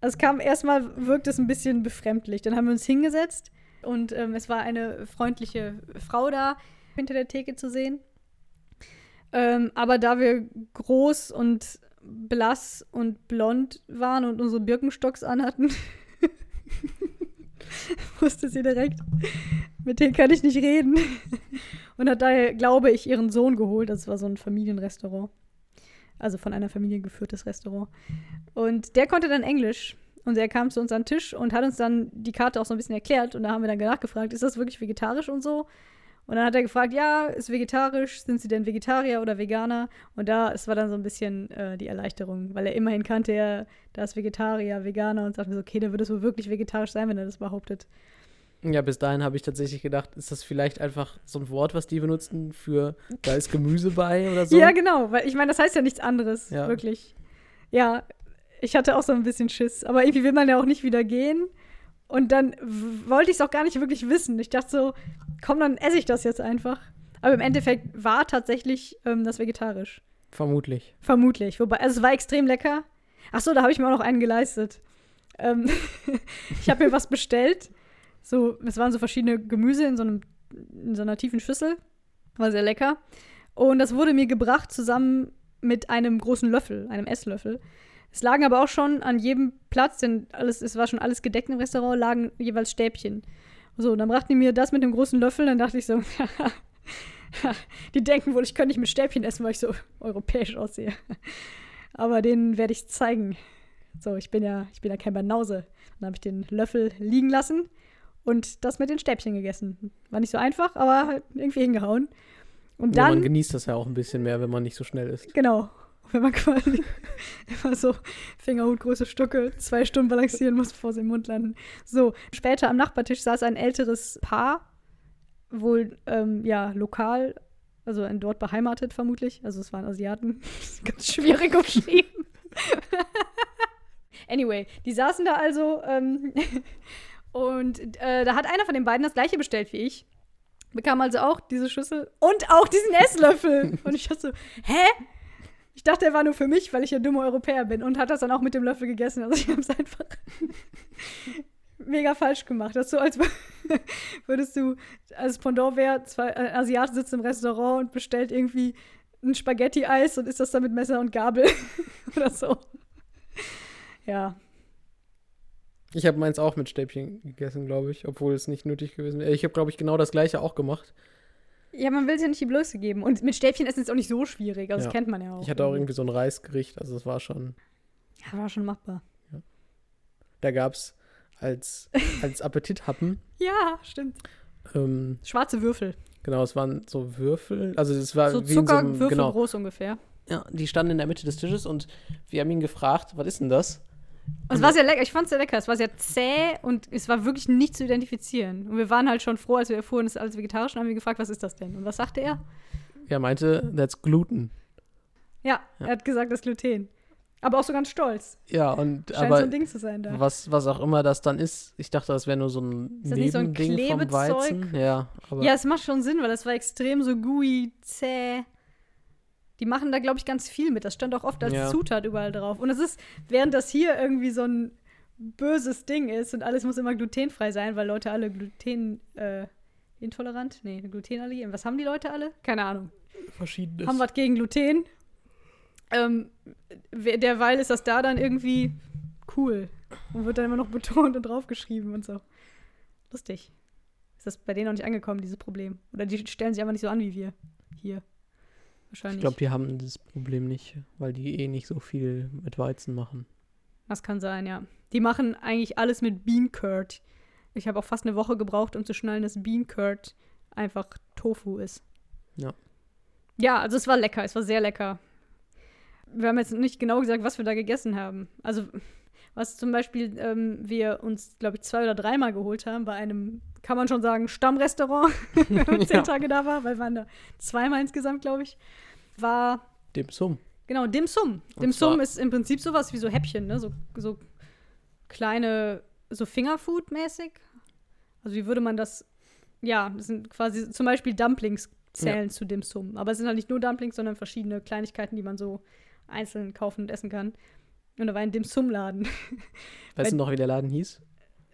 Also es kam erstmal, wirkt es ein bisschen befremdlich. Dann haben wir uns hingesetzt und ähm, es war eine freundliche Frau da hinter der Theke zu sehen. Ähm, aber da wir groß und blass und blond waren und unsere Birkenstocks anhatten, wusste sie direkt, mit denen kann ich nicht reden. Und hat daher, glaube ich, ihren Sohn geholt. Das war so ein Familienrestaurant. Also von einer Familie geführtes Restaurant. Und der konnte dann Englisch. Und er kam zu uns an den Tisch und hat uns dann die Karte auch so ein bisschen erklärt. Und da haben wir dann nachgefragt, ist das wirklich vegetarisch und so? Und dann hat er gefragt, ja, ist vegetarisch, sind Sie denn Vegetarier oder Veganer? Und da, es war dann so ein bisschen äh, die Erleichterung, weil er immerhin kannte er, da ist Vegetarier, Veganer und sagte so, okay, dann wird es wohl wirklich vegetarisch sein, wenn er das behauptet. Ja, bis dahin habe ich tatsächlich gedacht, ist das vielleicht einfach so ein Wort, was die benutzen für, da ist Gemüse bei oder so? Ja, genau, weil ich meine, das heißt ja nichts anderes, Ja. wirklich. Ja, ich hatte auch so ein bisschen Schiss, aber irgendwie will man ja auch nicht wieder gehen. Und dann wollte ich es auch gar nicht wirklich wissen. Ich dachte so, komm, dann esse ich das jetzt einfach. Aber im Endeffekt war tatsächlich ähm, das vegetarisch. Vermutlich. Vermutlich. Wobei, also es war extrem lecker. Ach so, da habe ich mir auch noch einen geleistet. Ähm, ich habe mir was bestellt. So, es waren so verschiedene Gemüse in so, einem, in so einer tiefen Schüssel. War sehr lecker. Und das wurde mir gebracht zusammen mit einem großen Löffel, einem Esslöffel. Es lagen aber auch schon an jedem Platz, denn alles, es war schon alles gedeckt im Restaurant, lagen jeweils Stäbchen. So, und dann brachten die mir das mit dem großen Löffel, dann dachte ich so, die denken wohl, ich könnte nicht mit Stäbchen essen, weil ich so europäisch aussehe. Aber denen werde ich zeigen. So, ich bin ja, ich bin ja kein Banause. Dann habe ich den Löffel liegen lassen und das mit den Stäbchen gegessen. War nicht so einfach, aber halt irgendwie hingehauen. Und Ja, dann, man genießt das ja auch ein bisschen mehr, wenn man nicht so schnell ist. genau, wenn man quasi immer so Fingerhutgröße Stücke zwei Stunden balancieren muss, bevor sie im Mund landen. So, später am Nachbartisch saß ein älteres Paar, wohl, ähm, ja, lokal, also dort beheimatet vermutlich. Also es waren Asiaten. Ganz schwierig umschrieben. anyway, die saßen da also ähm, und äh, da hat einer von den beiden das gleiche bestellt wie ich. Bekam also auch diese Schüssel und auch diesen Esslöffel. und ich dachte so, hä? Ich dachte, er war nur für mich, weil ich ja dumme Europäer bin und hat das dann auch mit dem Löffel gegessen. Also ich habe es einfach mega falsch gemacht. Das ist so, als wür- würdest du, als Pendant wäre, zwei ein Asiate sitzt im Restaurant und bestellt irgendwie ein Spaghetti-Eis und isst das dann mit Messer und Gabel oder so. Ja, Ich habe meins auch mit Stäbchen gegessen, glaube ich, obwohl es nicht nötig gewesen wäre. Ich habe, glaube ich, genau das gleiche auch gemacht. Ja, man will es ja nicht die Blöße geben. Und mit Stäbchen essen ist auch nicht so schwierig. Also, Ja. das kennt man ja auch. Ich hatte auch irgendwie so ein Reisgericht, also es war schon, Ja, war schon machbar. da gab es als, als Appetithappen, Ja, stimmt. ähm, Schwarze Würfel. genau, es waren so Würfel, also es war So wie so einem, Zuckerwürfel genau, groß ungefähr. ja, die standen in der Mitte des Tisches und wir haben ihn gefragt, was ist denn das? Und es war sehr lecker. Ich fand es sehr lecker. Es war sehr zäh und es war wirklich nicht zu identifizieren. Und wir waren halt schon froh, als wir erfuhren, es ist alles vegetarisch und haben wir gefragt, was ist das denn? Und was sagte er? Er meinte, that's gluten. Ja, Ja. er hat gesagt, das Gluten. Aber auch so ganz stolz. Ja, und Scheint so aber ein Ding zu sein da. was, was auch immer das dann ist, ich dachte, das wäre nur so ein Ist das nicht so ein Nebending vom Klebezeug? Weizen. Ja, aber Ja, es macht schon Sinn, weil das war extrem so gooey, zäh. Die machen da, glaube ich, ganz viel mit. Das stand auch oft als Ja. Zutat überall drauf. Und es ist, während das hier irgendwie so ein böses Ding ist und alles muss immer glutenfrei sein, weil Leute alle Gluten äh, intolerant? Nee, Glutenallergie. Was haben die Leute alle? Keine Ahnung. Verschiedenes. Haben was gegen Gluten. Ähm, derweil ist das da dann irgendwie cool. Und wird dann immer noch betont und draufgeschrieben und so. Lustig. Ist das bei denen noch nicht angekommen, dieses Problem? Oder die stellen sich einfach nicht so an wie wir hier. Wahrscheinlich. Ich glaube, die haben das Problem nicht, weil die eh nicht so viel mit Weizen machen. Das kann sein, ja. Die machen eigentlich alles mit Bean Curd. Ich habe auch fast eine Woche gebraucht, um zu schnallen, dass Bean Curd einfach Tofu ist. Ja. Ja, also es war lecker, es war sehr lecker. Wir haben jetzt nicht genau gesagt, was wir da gegessen haben. Also, was zum Beispiel ähm, wir uns, glaube ich, zwei oder dreimal geholt haben bei einem, kann man schon sagen, Stammrestaurant, wenn man zehn Ja. Tage da war, weil wir waren da zweimal insgesamt, glaube ich, war Dem Sum. Genau, Dim Sum. Dim Sum ist im Prinzip sowas wie so Häppchen, ne? So, so kleine, so Fingerfood-mäßig. Also wie würde man das, ja, das sind quasi zum Beispiel Dumplings zählen zu Dim Sum. Aber es sind halt nicht nur Dumplings, sondern verschiedene Kleinigkeiten, die man so einzeln kaufen und essen kann. Und da war ein Dim Sum-Laden. Weißt du noch, wie der Laden hieß?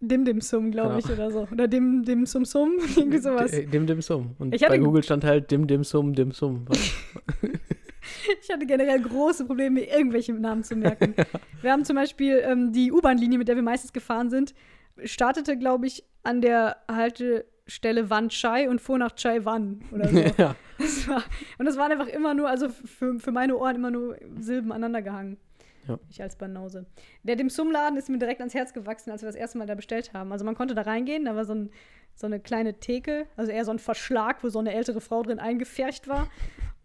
Dim Dim Sum, glaube Genau. ich, oder so. Oder Dim Dim Sum Sum, irgendwie sowas. D- Dim Dim Sum. Und Ich bei Google stand halt Dim Dim Sum, Dim Sum. Ich hatte generell große Probleme, mir irgendwelche Namen zu merken. Wir haben zum Beispiel ähm, die U-Bahn-Linie, mit der wir meistens gefahren sind, startete, glaube ich, an der Haltestelle Wan Chai und fuhr nach Chai Wan oder so. ja. Das war, und das waren einfach immer nur, also für, für meine Ohren immer nur Silben aneinander gehangen. Ja. Ich als Banause. Der Dim Sum Laden ist mir direkt ans Herz gewachsen, als wir das erste Mal da bestellt haben. Also man konnte da reingehen, da war so, ein, so eine kleine Theke, also eher so ein Verschlag, wo so eine ältere Frau drin eingefärcht war.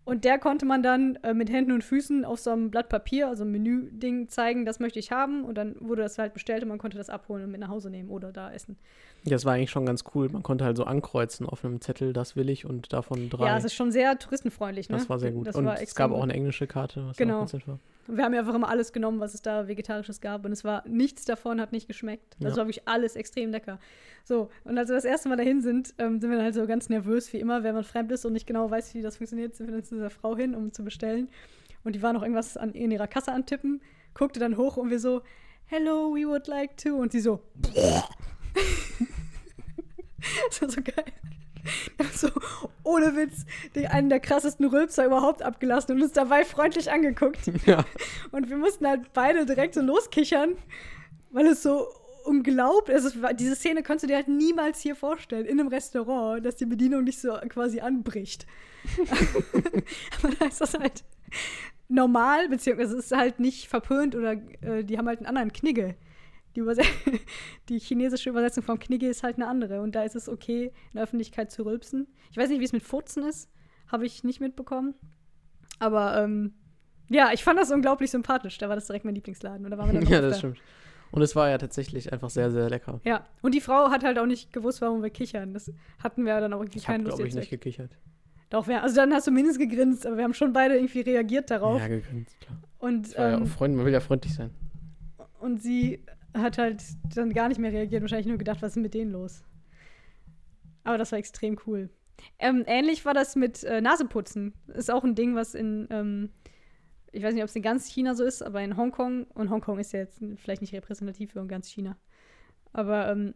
Und der konnte man dann äh, mit Händen und Füßen auf so einem Blatt Papier, also ein Menü-Ding, zeigen, das möchte ich haben. Und dann wurde das halt bestellt und man konnte das abholen und mit nach Hause nehmen oder da essen. Das war eigentlich schon ganz cool. Man konnte halt so ankreuzen auf einem Zettel, das will ich und davon drei. Ja, es ist schon sehr touristenfreundlich, ne? das war sehr gut. Das und es gab auch eine englische Karte, was Genau. auch ganz nett war. Wir haben ja einfach immer alles genommen, was es da Vegetarisches gab. Und es war nichts davon, hat nicht geschmeckt. Das Ja. war wirklich alles extrem lecker. So, und als wir das erste Mal dahin sind, ähm, sind wir dann halt so ganz nervös, wie immer, wenn man fremd ist und nicht genau weiß, wie das funktioniert, sind wir dann zu dieser Frau hin, um zu bestellen. Und die war noch irgendwas an, in ihrer Kasse antippen, guckte dann hoch und wir so, hello, we would like to. Und sie so, das war so geil. So, ohne Witz, den, einen der krassesten Rülpser überhaupt abgelassen und uns dabei freundlich angeguckt. Ja. Und wir mussten halt beide direkt so loskichern, weil es so unglaublich ist. War- Diese Szene konntest du dir halt niemals hier vorstellen, in einem Restaurant, dass die Bedienung dich so quasi anbricht. Aber da ist das halt normal, beziehungsweise es ist halt nicht verpönt oder äh, die haben halt einen anderen Knigge. Die, Überse die chinesische Übersetzung vom Knigge ist halt eine andere. Und da ist es okay, in der Öffentlichkeit zu rülpsen. Ich weiß nicht, wie es mit Furzen ist. Habe ich nicht mitbekommen. Aber ähm, ja, ich fand das unglaublich sympathisch. Da war das direkt mein Lieblingsladen. Und da waren wir dann ja, das stimmt. Und es war ja tatsächlich einfach sehr, sehr lecker. Ja, und die Frau hat halt auch nicht gewusst, warum wir kichern. Das hatten wir dann auch irgendwie Ich keine Lust glaube ich, nicht gekichert. Doch, wir, also dann hast du mindestens gegrinst, aber wir haben schon beide irgendwie reagiert darauf. Ja, gegrinst, klar. und, ja ähm, auch Freund, man will ja freundlich sein. und sie hat halt dann gar nicht mehr reagiert, wahrscheinlich nur gedacht, was ist mit denen los? Aber das war extrem cool. Ähm, ähnlich war das mit äh, Naseputzen. Ist auch ein Ding, was in, ähm, ich weiß nicht, ob es in ganz China so ist, aber in Hongkong, und Hongkong ist ja jetzt vielleicht nicht repräsentativ für ganz China, aber ähm,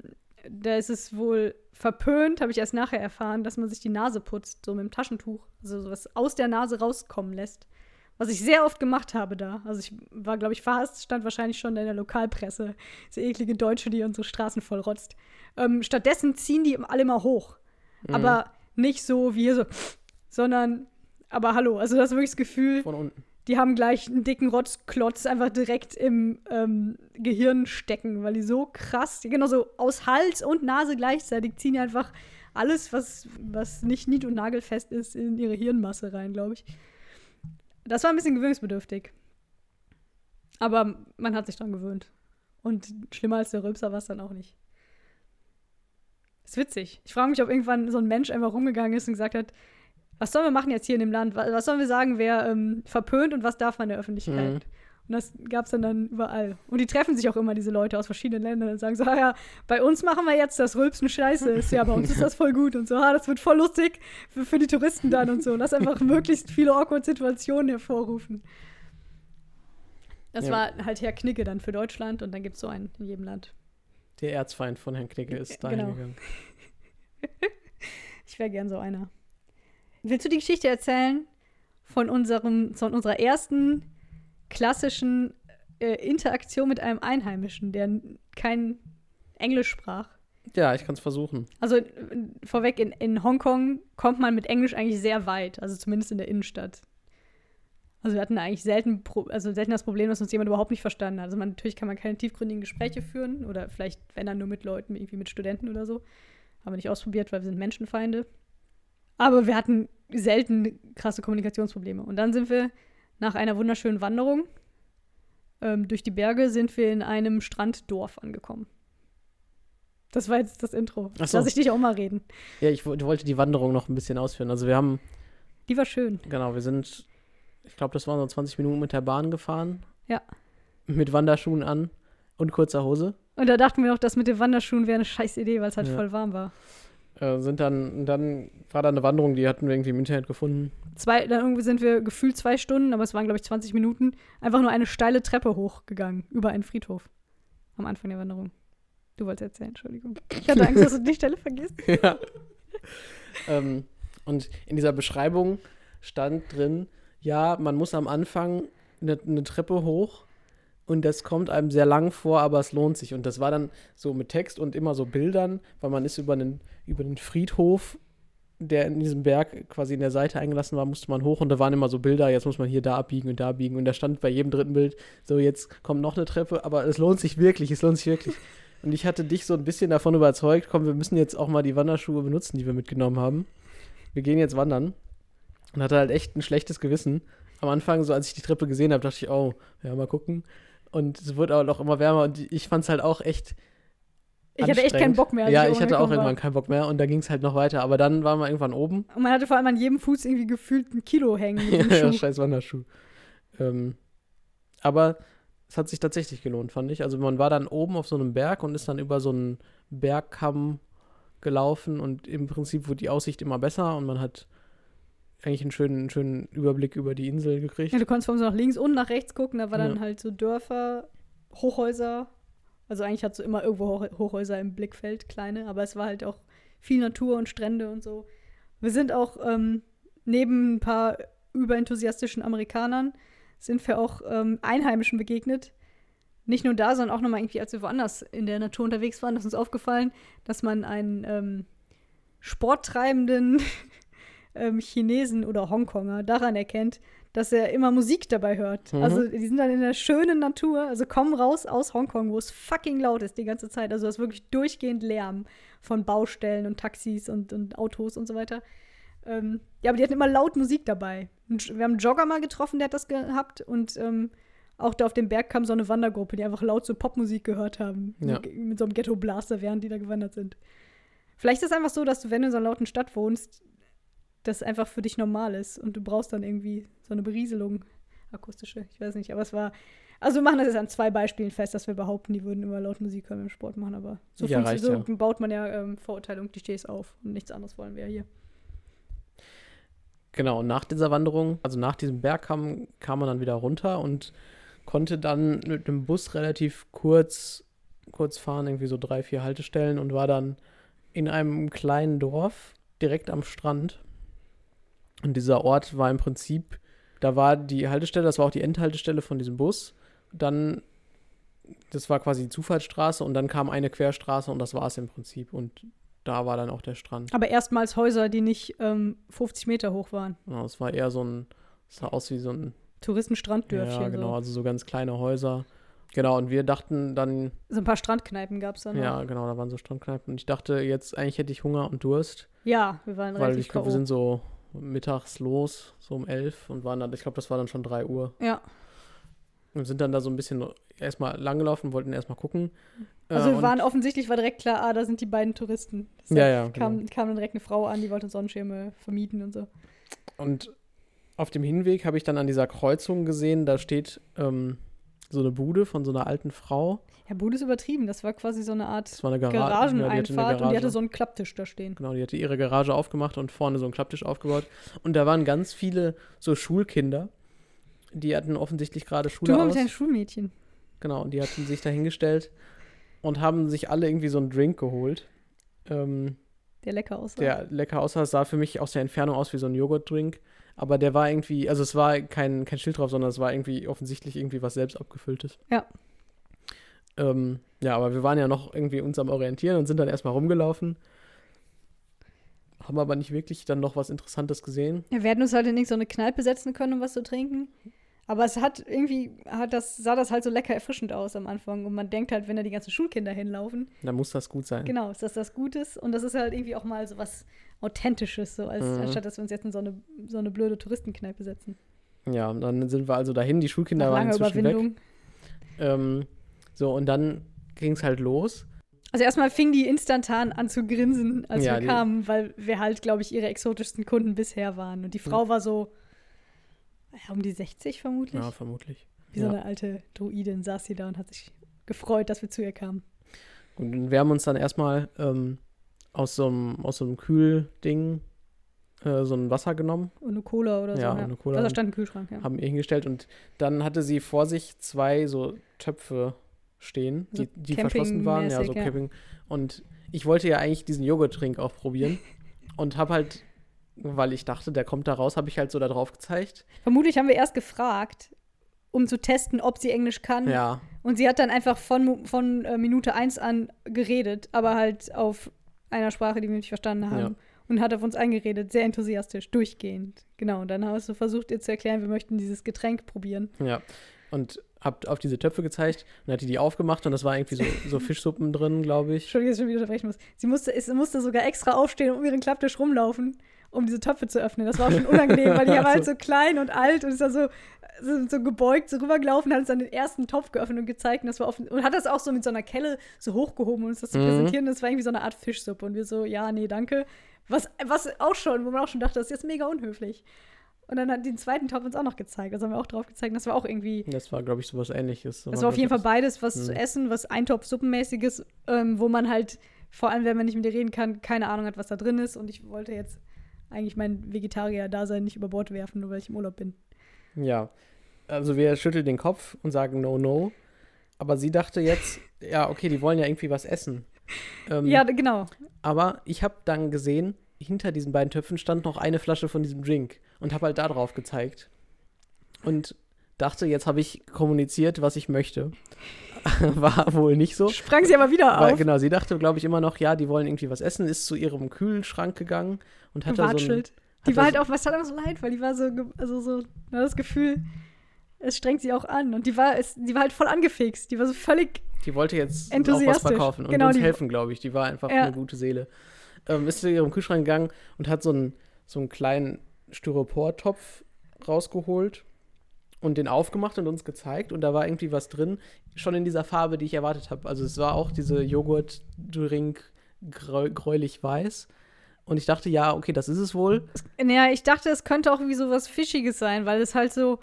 da ist es wohl verpönt, habe ich erst nachher erfahren, dass man sich die Nase putzt, so mit dem Taschentuch, also sowas aus der Nase rauskommen lässt. Was ich sehr oft gemacht habe da. Also ich war, glaube ich, fast, stand wahrscheinlich schon in der Lokalpresse. Diese eklige Deutsche, die unsere Straßen voll rotzt. Ähm, stattdessen ziehen die alle mal hoch. Mhm. Aber nicht so wie hier so, sondern, aber hallo, also das ist wirklich das Gefühl, Von unten. die haben gleich einen dicken Rotzklotz einfach direkt im ähm, Gehirn stecken, weil die so krass, genau so aus Hals und Nase gleichzeitig ziehen die einfach alles, was, was nicht nied- und nagelfest ist, in ihre Hirnmasse rein, glaube ich. Das war ein bisschen gewöhnungsbedürftig. Aber man hat sich dran gewöhnt. Und schlimmer als der Rülpser war es dann auch nicht. Ist witzig. Ich frage mich, ob irgendwann so ein Mensch einfach rumgegangen ist und gesagt hat, was sollen wir machen jetzt hier in dem Land? Was sollen wir sagen, wer ähm, verpönt und was darf man in der Öffentlichkeit? Mhm. Und das gab es dann, dann überall. Und die treffen sich auch immer, diese Leute aus verschiedenen Ländern, und sagen so, ah ja, bei uns machen wir jetzt das Rülpsen scheiße ist. Ja, bei uns ist das voll gut und so, ah, das wird voll lustig für, für die Touristen dann und so. Lass einfach möglichst viele awkward Situationen hervorrufen. Das Ja. war halt Herr Knicke dann für Deutschland und dann gibt es so einen in jedem Land. Der Erzfeind von Herrn Knigge ist dahin Genau. gegangen. Ich wäre gern so einer. Willst du die Geschichte erzählen von, unserem, von unserer ersten klassischen äh, Interaktion mit einem Einheimischen, der kein Englisch sprach? Ja, ich kann es versuchen. Also äh, vorweg, in, in Hongkong kommt man mit Englisch eigentlich sehr weit, also zumindest in der Innenstadt. Also wir hatten eigentlich selten, also selten das Problem, dass uns jemand überhaupt nicht verstanden hat. Also man, natürlich kann man keine tiefgründigen Gespräche führen oder vielleicht, wenn dann nur mit Leuten, irgendwie mit Studenten oder so. Haben wir nicht ausprobiert, weil wir sind Menschenfeinde. Aber wir hatten selten krasse Kommunikationsprobleme. Und dann sind wir nach einer wunderschönen Wanderung ähm, durch die Berge sind wir in einem Stranddorf angekommen. Das war jetzt das Intro. Ach so. Lass ich dich auch mal reden. Ja, ich wo- wollte die Wanderung noch ein bisschen ausführen. Also wir haben, Die war schön. genau, wir sind, ich glaube, das waren so 20 Minuten mit der Bahn gefahren. Ja. Mit Wanderschuhen an und kurzer Hose. Und da dachten wir noch, das mit den Wanderschuhen wäre eine scheiß Idee, weil es halt Ja. voll warm war. Äh, sind dann, dann war da eine Wanderung, die hatten wir irgendwie im Internet gefunden. Zwei, dann irgendwie sind wir gefühlt zwei Stunden, aber es waren, glaube ich, 20 Minuten, einfach nur eine steile Treppe hochgegangen, über einen Friedhof. Am Anfang der Wanderung. Du wolltest erzählen, Entschuldigung. Ich hatte Angst, dass du die Stelle vergisst. ja. ähm, und in dieser Beschreibung stand drin, ja, man muss am Anfang eine, eine Treppe hoch und das kommt einem sehr lang vor, aber es lohnt sich. Und das war dann so mit Text und immer so Bildern, weil man ist über einen, über einen Friedhof, der in diesem Berg quasi in der Seite eingelassen war, musste man hoch und da waren immer so Bilder, jetzt muss man hier da abbiegen und da abbiegen. Und da stand bei jedem dritten Bild, so jetzt kommt noch eine Treppe, aber es lohnt sich wirklich, es lohnt sich wirklich. Und ich hatte dich so ein bisschen davon überzeugt, komm, wir müssen jetzt auch mal die Wanderschuhe benutzen, die wir mitgenommen haben. Wir gehen jetzt wandern. Und hatte halt echt ein schlechtes Gewissen. Am Anfang, so als ich die Treppe gesehen habe, dachte ich, oh, ja, mal gucken. Und es wurde aber noch immer wärmer und ich fand es halt auch echt. Ich hatte echt keinen. Bock mehr. Ja, oben ich hatte auch war. irgendwann keinen Bock mehr und da ging es halt noch weiter. Aber dann waren wir irgendwann oben. Und man hatte vor allem an jedem Fuß irgendwie gefühlt ein Kilo hängen ja, scheiß Wanderschuh. Ähm, aber es hat sich tatsächlich gelohnt, fand ich. Also man war dann oben auf so einem Berg und ist dann über so einen Bergkamm gelaufen und im Prinzip wurde die Aussicht immer besser und man hat eigentlich einen schönen, einen schönen Überblick über die Insel gekriegt. Ja, du konntest von so nach links und nach rechts gucken, da war dann Ja. halt so Dörfer, Hochhäuser. Also eigentlich hat so immer irgendwo Hoch Hochhäuser im Blickfeld, kleine, aber es war halt auch viel Natur und Strände und so. Wir sind auch ähm, neben ein paar überenthusiastischen Amerikanern sind wir auch ähm, Einheimischen begegnet. Nicht nur da, sondern auch nochmal irgendwie, als wir woanders in der Natur unterwegs waren, ist uns aufgefallen, dass man einen ähm, sporttreibenden ähm, Chinesen oder Hongkonger daran erkennt, dass er immer Musik dabei hört. Mhm. Also die sind dann in der schönen Natur, also kommen raus aus Hongkong, wo es fucking laut ist die ganze Zeit. Also das ist wirklich durchgehend Lärm von Baustellen und Taxis und, und Autos und so weiter. Ähm, ja, aber die hatten immer laut Musik dabei. Wir haben einen Jogger mal getroffen, der hat das gehabt und ähm, auch da auf dem Berg kam so eine Wandergruppe, die einfach laut so Popmusik gehört haben. Ja. Mit, mit so einem Ghetto-Blaster, während die da gewandert sind. Vielleicht ist es einfach so, dass du, wenn du in so einer lauten Stadt wohnst, das einfach für dich normal ist und du brauchst dann irgendwie so eine Berieselung, akustische, ich weiß nicht, aber es war, also wir machen das jetzt an zwei Beispielen fest, dass wir behaupten, die würden immer laut Musik hören beim Sport machen, aber so, Ja, reicht so ja. baut man ja ähm, Vorurteile und Klischees auf und nichts anderes wollen wir ja hier. Genau, und nach dieser Wanderung, also nach diesem Bergkamm, kam man dann wieder runter und konnte dann mit einem Bus relativ kurz, kurz fahren, irgendwie so drei, vier Haltestellen und war dann in einem kleinen Dorf direkt am Strand. Und dieser Ort war im Prinzip, da war die Haltestelle, das war auch die Endhaltestelle von diesem Bus. Dann, das war quasi die Zufahrtsstraße und dann kam eine Querstraße und das war es im Prinzip. Und da war dann auch der Strand. Aber erstmals Häuser, die nicht ähm, 50 Meter hoch waren. Genau, es war eher so ein, es sah aus wie so ein Touristenstranddörfchen. Ja, genau, so. also so ganz kleine Häuser. Genau, und wir dachten dann, so ein paar Strandkneipen gab es dann. ja, noch. genau, da waren so Strandkneipen. Und ich dachte, jetzt eigentlich hätte ich Hunger und Durst, ja, wir waren weil relativ ich glaube, wir sind so mittags los, so um elf und waren dann, ich glaube, das war dann schon drei Uhr. Ja, Und sind dann da so ein bisschen erstmal langgelaufen, wollten erstmal gucken. also Äh, wir waren offensichtlich, war direkt klar, ah, da sind die beiden Touristen. Ja, ja, kam, genau. kam dann direkt eine Frau an, die wollte Sonnenschirme vermieten und so. Und auf dem Hinweg habe ich dann an dieser Kreuzung gesehen, da steht ähm, so eine Bude von so einer alten Frau. Ja, Bude ist übertrieben. Das war quasi so eine Art Das war eine Gara ja, die hatte eine Garageneinfahrt und die hatte Garage. so einen Klapptisch da stehen. Genau, die hatte ihre Garage aufgemacht und vorne so einen Klapptisch aufgebaut. Und da waren ganz viele so Schulkinder. Die hatten offensichtlich gerade Schule Du aus. mit deinem Schulmädchen. Genau, und die hatten sich da hingestellt und haben sich alle irgendwie so einen Drink geholt. Ähm, Der lecker aussah. der lecker aussah. Es sah für mich aus der Entfernung aus wie so ein Joghurtdrink. Aber der war irgendwie, also es war kein, kein Schild drauf, sondern es war irgendwie offensichtlich irgendwie was selbst abgefülltes. Ja. Ähm, ja, aber wir waren ja noch irgendwie uns am Orientieren und sind dann erstmal rumgelaufen. Haben aber nicht wirklich dann noch was Interessantes gesehen. Ja, wir hätten uns halt in so eine Kneipe setzen können, um was zu trinken. Aber es hat irgendwie, hat das, sah das halt so lecker erfrischend aus am Anfang. Und man denkt halt, wenn da die ganzen Schulkinder hinlaufen, Dann muss das gut sein. genau, ist das das Gutes. Und das ist halt irgendwie auch mal so was Authentisches, so als, Mhm. anstatt dass wir uns jetzt in so eine, so eine blöde Touristenkneipe setzen. Ja, und dann sind wir also dahin. Die Schulkinder Nach waren inzwischen weg. Überwindung. Ähm, so, und dann ging es halt los. Also erstmal fing die instantan an zu grinsen, als Ja, wir kamen, weil wir halt, glaube ich, ihre exotischsten Kunden bisher waren. Und die Frau war so um die 60 vermutlich. Ja, vermutlich. Wie so ja. eine alte Druidin saß sie da und hat sich gefreut, dass wir zu ihr kamen. Und wir haben uns dann erstmal ähm, aus so einem aus so einem Kühlding äh, so ein Wasser genommen, Und eine Cola oder so. Ja, und eine Cola. Also stand ein Kühlschrank, ja. haben ihr hingestellt und dann hatte sie vor sich zwei so Töpfe stehen, So die, die verschlossen waren. Ja, so ja. Camping. Und ich wollte ja eigentlich diesen Joghurttrink auch probieren und habe halt, weil ich dachte, der kommt da raus, habe ich halt so da drauf gezeigt. Vermutlich haben wir erst gefragt, um zu testen, ob sie Englisch kann. Ja, Und sie hat dann einfach von, von äh, Minute 1 an geredet, aber halt auf einer Sprache, die wir nicht verstanden haben. Ja. Und hat auf uns eingeredet, sehr enthusiastisch, durchgehend. Genau, und dann hast du versucht, ihr zu erklären, wir möchten dieses Getränk probieren. ja. Und hab auf diese Töpfe gezeigt und hat die die aufgemacht und das war irgendwie so, so Fischsuppen drin, glaube ich. Entschuldigung, dass ich schon wieder unterbrechen muss. Sie musste, es musste sogar extra aufstehen und um ihren Klapptisch rumlaufen, um diese Töpfe zu öffnen. Das war auch schon unangenehm, weil die war halt So. so klein und alt und ist da so, so, so gebeugt, so rübergelaufen, hat uns dann den ersten Topf geöffnet und gezeigt und das war offen und hat das auch so mit so einer Kelle so hochgehoben, um uns das zu Mhm. präsentieren. Das war irgendwie so eine Art Fischsuppe und wir so, ja, nee, danke. Was, was auch schon, wo man auch schon dachte, das ist jetzt mega unhöflich. Und dann hat den zweiten Topf uns auch noch gezeigt. Das haben wir auch drauf gezeigt. Das war auch irgendwie Das war, glaube ich, sowas ähnliches. das war auf jeden Fall beides was Mhm. zu essen, was Eintopf-Suppenmäßiges, ähm, wo man halt, vor allem wenn man nicht mit dir reden kann, keine Ahnung hat, was da drin ist. Und ich wollte jetzt eigentlich mein Vegetarier-Dasein nicht über Bord werfen, nur weil ich im Urlaub bin. Ja, also wir schütteln den Kopf und sagen no, no. Aber sie dachte jetzt, ja, okay, die wollen ja irgendwie was essen. Ähm, Ja, genau. Aber ich habe dann gesehen, hinter diesen beiden Töpfen stand noch eine Flasche von diesem Drink und habe halt da drauf gezeigt. Und dachte, jetzt habe ich kommuniziert, was ich möchte. War wohl nicht so. Sprang sie aber wieder Weil, auf. genau, sie dachte, glaube ich, immer noch, ja, die wollen irgendwie was essen, ist zu ihrem Kühlschrank gegangen und hat da so ein, hat Die war halt auch, was tat aber so leid, weil die war so, also so, hat das Gefühl, es strengt sie auch an. Und die war, es, die war halt voll angefixt. Die war so völlig, Die wollte jetzt auch was verkaufen und Genau, uns helfen, glaube ich. Die war einfach Ja. eine gute Seele. Ähm, ist zu ihrem Kühlschrank gegangen und hat so einen, so einen kleinen Styroportopf rausgeholt und den aufgemacht und uns gezeigt. Und da war irgendwie was drin, schon in dieser Farbe, die ich erwartet habe. Also es war auch diese Joghurt-Drink gräulich-weiß. Und ich dachte, ja, okay, das ist es wohl. naja, ich dachte, es könnte auch wie so was Fischiges sein, weil es halt so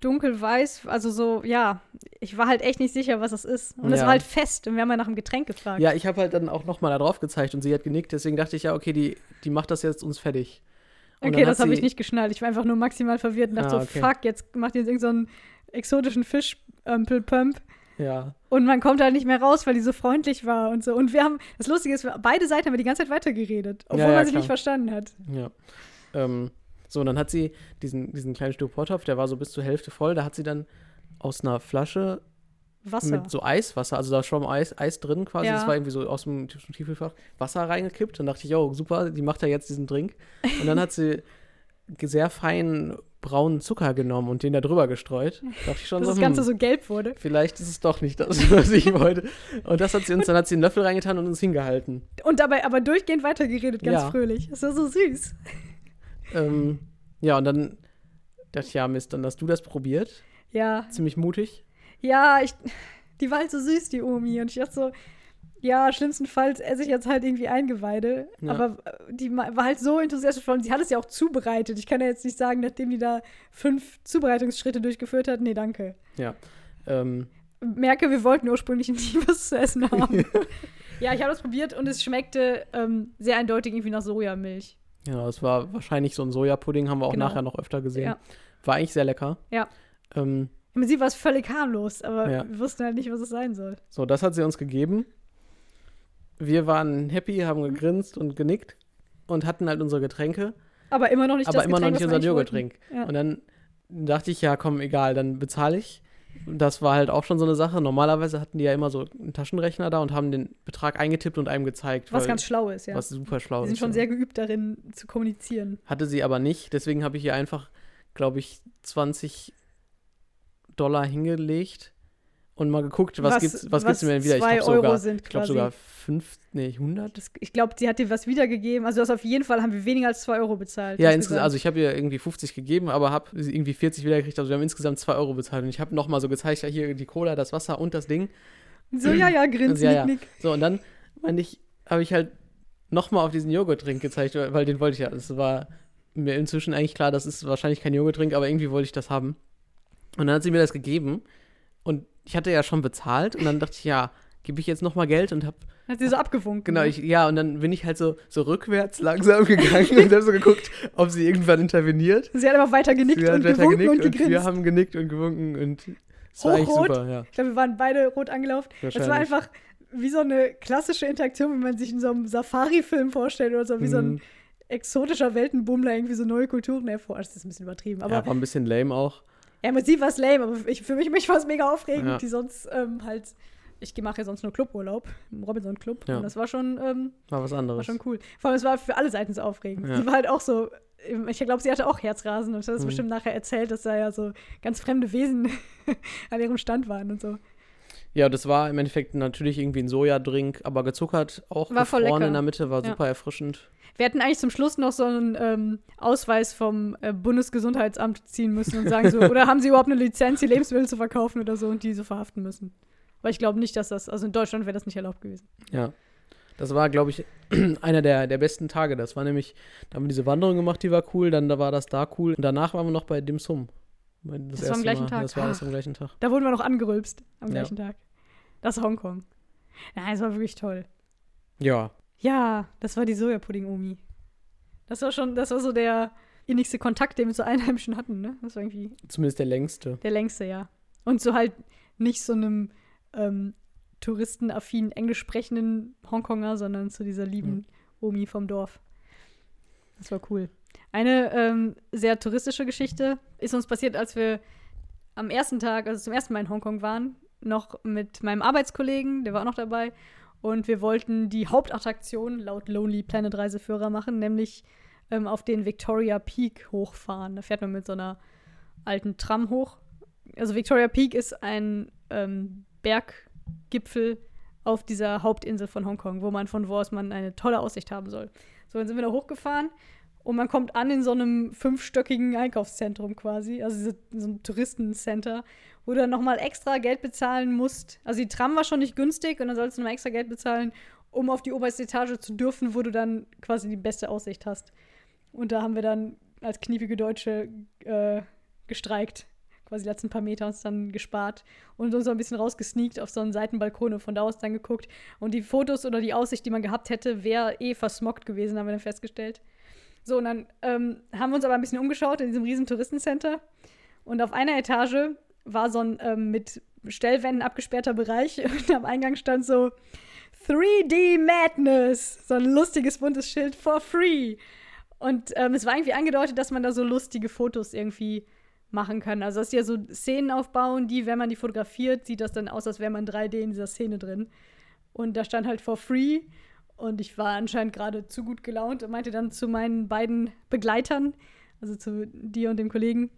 dunkelweiß, also so, ja, ich war halt echt nicht sicher, was das ist. Und es Ja. war halt fest und wir haben ja nach dem Getränk gefragt. Ja, ich habe halt dann auch nochmal da drauf gezeigt und sie hat genickt. Deswegen dachte ich, ja, okay, die, die macht das jetzt uns fertig. Und Okay, das habe ich nicht geschnallt. Ich war einfach nur maximal verwirrt und dachte Ah, so, okay. fuck, jetzt macht ihr irgendeinen so einen exotischen Fisch ähm, Ja, und man kommt halt nicht mehr raus, weil die so freundlich war und so. Und wir haben, das Lustige ist, beide Seiten haben wir die ganze Zeit weitergeredet, obwohl Ja, ja, man sich klar. nicht verstanden hat. Ja. Ähm, so, und dann hat sie diesen, diesen kleinen Styroportopf, der war so bis zur Hälfte voll, da hat sie dann aus einer Flasche Wasser. mit so Eiswasser, also da schon Eis, Eis drin quasi, Ja. das war irgendwie so aus dem Tief- Tiefkühlfach, Wasser reingekippt. Dann dachte ich, yo, super, die macht ja jetzt diesen Drink. Und dann hat sie sehr feinen braunen Zucker genommen und den da drüber gestreut. Dachte ich schon dass so, das Ganze hm, so gelb wurde. vielleicht ist es doch nicht das, was ich wollte. Und das hat sie uns, dann hat sie einen Löffel reingetan und uns hingehalten. Und dabei aber durchgehend weitergeredet, ganz Ja. fröhlich. Das war so süß. Ähm, ja, und dann dachte ich, ja, Mist, dann hast du das probiert. Ja, Ziemlich mutig. Ja, ich, die war halt so süß, die Omi. Und ich dachte so, ja, schlimmstenfalls esse ich jetzt halt irgendwie Eingeweide. Ja. Aber äh, die war halt so enthusiastisch von, sie hat es ja auch zubereitet. Ich kann ja jetzt nicht sagen, nachdem die da fünf Zubereitungsschritte durchgeführt hat, nee, danke. Ähm, Merke, wir wollten ursprünglich nie was zu essen haben. ja, ich habe das probiert und es schmeckte ähm, sehr eindeutig irgendwie nach Sojamilch. ja, es war wahrscheinlich so ein Sojapudding, haben wir auch Genau. nachher noch öfter gesehen. Ja. War eigentlich sehr lecker. Ja. Ähm, Im Prinzip war es völlig harmlos, aber Ja. wir wussten halt nicht, was es sein soll. so, das hat sie uns gegeben. wir waren happy, haben gegrinst und genickt und hatten halt unsere Getränke, Aber immer noch nicht aber das immer noch Getränk, nicht unseren eigentlich Joghurttrink. wollten. Ja. Und dann dachte ich, ja, komm, egal, dann bezahle ich. Das war halt auch schon so eine Sache. Normalerweise hatten die ja immer so einen Taschenrechner da und haben den Betrag eingetippt und einem gezeigt. Was ganz schlau ist, ja. Was super schlau Die sind ist. schon ja. sehr geübt darin, zu kommunizieren. Hatte sie aber nicht. Deswegen habe ich ihr einfach, glaube ich, 20 Dollar hingelegt und mal geguckt, was, gibt's, was, gibt's mir denn wieder? Ich glaube sogar, sind ich glaube sogar 5, nee, 100. Das, ich glaube, sie hat dir was wiedergegeben. Also, du hast auf jeden Fall haben wir weniger als 2 Euro bezahlt. Ja, insgesamt, also ich habe ihr irgendwie 50 gegeben, aber habe irgendwie 40 wiedergekriegt. Also wir haben insgesamt 2 Euro bezahlt. Und ich habe nochmal so gezeigt, ja, hier die Cola, das Wasser und das Ding. so, ja, ja, Ja, nick, ja. nick. So, und dann, meine ich, habe ich halt nochmal auf diesen Joghurttrink gezeigt, weil, weil den wollte ich ja. Es war mir inzwischen eigentlich klar, das ist wahrscheinlich kein Joghurttrink, aber irgendwie wollte ich das haben. Und dann hat sie mir das gegeben und ich hatte ja schon bezahlt und dann dachte ich, ja, gebe ich jetzt nochmal Geld und habe, Hat sie so abgewunken. genau, ne? ich, ja, und dann bin ich halt so, so rückwärts langsam gegangen und habe so geguckt, ob sie irgendwann interveniert. Sie hat einfach weiter genickt und weiter gewunken genickt und und, gegrinst. wir haben genickt und gewunken und es war Hochrot. super, ja. ich glaube, wir waren beide rot angelaufen. Es war einfach wie so eine klassische Interaktion, wie man sich in so einem Safari-Film vorstellt oder so, wie so ein Mhm. exotischer Weltenbummler irgendwie so neue Kulturen erforscht. Das ist ein bisschen übertrieben. Aber ja, war ein bisschen lame auch. Ja, mit sie war es lame, aber ich, für mich, mich war es mega aufregend, Ja. die sonst ähm, halt. Ich mache ja sonst nur Cluburlaub im Robinson Club. Ja. Und das war schon, ähm, War was war anderes. schon cool. Vor allem, es war für alle Seiten so aufregend. Ja. Sie war halt auch so. ähm, Ich glaube, sie hatte auch Herzrasen und hat das Mhm. bestimmt nachher erzählt, dass da ja so ganz fremde Wesen an ihrem Stand waren und so. Ja, das war im Endeffekt natürlich irgendwie ein Sojadrink, aber gezuckert, auch War voll gefroren in der Mitte, war Ja. super erfrischend. Wir hätten eigentlich zum Schluss noch so einen ähm, Ausweis vom äh, Bundesgesundheitsamt ziehen müssen und sagen so, oder haben sie überhaupt eine Lizenz, die Lebensmittel zu verkaufen oder so und die so verhaften müssen. Weil ich glaube nicht, dass das, also in Deutschland wäre das nicht erlaubt gewesen. Ja. Das war, glaube ich, einer der, der besten Tage. Das war nämlich, da haben wir diese Wanderung gemacht, die war cool, dann da war das da cool. Und danach waren wir noch bei Dim Sum. Das, Das war am gleichen Mal. Tag. Das war alles Ah. am gleichen Tag. Da wurden wir noch angerülpst am Ja. gleichen Tag. Das ist Hongkong. Nein, es war wirklich toll. Ja. Ja, das war die Sojapudding-Omi. Das war schon, das war so der innigste Kontakt, den wir zu Einheimischen hatten, ne? Das war irgendwie Zumindest der längste. der längste, ja. Und so halt nicht so einem ähm, touristenaffinen, englisch sprechenden Hongkonger, sondern zu dieser lieben Omi vom Dorf. Das war cool. Eine ähm, sehr touristische Geschichte ist uns passiert, als wir am ersten Tag, also zum ersten Mal in Hongkong waren, noch mit meinem Arbeitskollegen, der war auch noch dabei. Und wir wollten die Hauptattraktion laut Lonely Planet Reiseführer machen, nämlich ähm, auf den Victoria Peak hochfahren. Da fährt man mit so einer alten Tram hoch. Also Victoria Peak ist ein ähm, Berggipfel auf dieser Hauptinsel von Hongkong, wo man von wo aus man eine tolle Aussicht haben soll. So, dann sind wir da hochgefahren und man kommt an in so einem fünfstöckigen Einkaufszentrum quasi, also so ein Touristencenter, wo du dann nochmal extra Geld bezahlen musst. Also die Tram war schon nicht günstig und dann sollst du nochmal extra Geld bezahlen, um auf die oberste Etage zu dürfen, wo du dann quasi die beste Aussicht hast. Und da haben wir dann als kniepige Deutsche äh, gestreikt. Quasi die letzten paar Meter uns dann gespart und uns so ein bisschen rausgesneakt auf so einen Seitenbalkon und von da aus dann geguckt. Und die Fotos oder die Aussicht, die man gehabt hätte, wäre eh versmockt gewesen, haben wir dann festgestellt. So, und dann ähm, haben wir uns aber ein bisschen umgeschaut in diesem riesen Touristencenter. Und auf einer Etage war so ein ähm, mit Stellwänden abgesperrter Bereich und am Eingang stand so 3D Madness. So ein lustiges buntes Schild for free. Und ähm, es war irgendwie angedeutet, dass man da so lustige Fotos irgendwie machen kann. Also, dass die ja so Szenen aufbauen, die, wenn man die fotografiert, sieht das dann aus, als wäre man 3D in dieser Szene drin. Und da stand halt for free. Und ich war anscheinend gerade zu gut gelaunt und meinte dann zu meinen beiden Begleitern, also zu dir und dem Kollegen,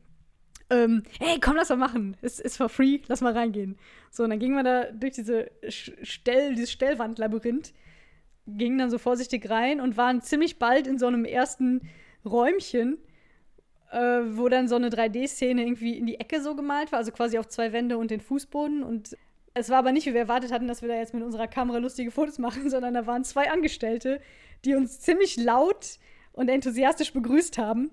ähm, hey, komm, lass mal machen. Es ist for free, lass mal reingehen. So, und dann gingen wir da durch diese Stell, dieses Stellwandlabyrinth, gingen dann so vorsichtig rein und waren ziemlich bald in so einem ersten Räumchen, äh, wo dann so eine 3D-Szene irgendwie in die Ecke so gemalt war, also quasi auf zwei Wände und den Fußboden. Und es war aber nicht, wie wir erwartet hatten, dass wir da jetzt mit unserer Kamera lustige Fotos machen, sondern da waren zwei Angestellte, die uns ziemlich laut und enthusiastisch begrüßt haben.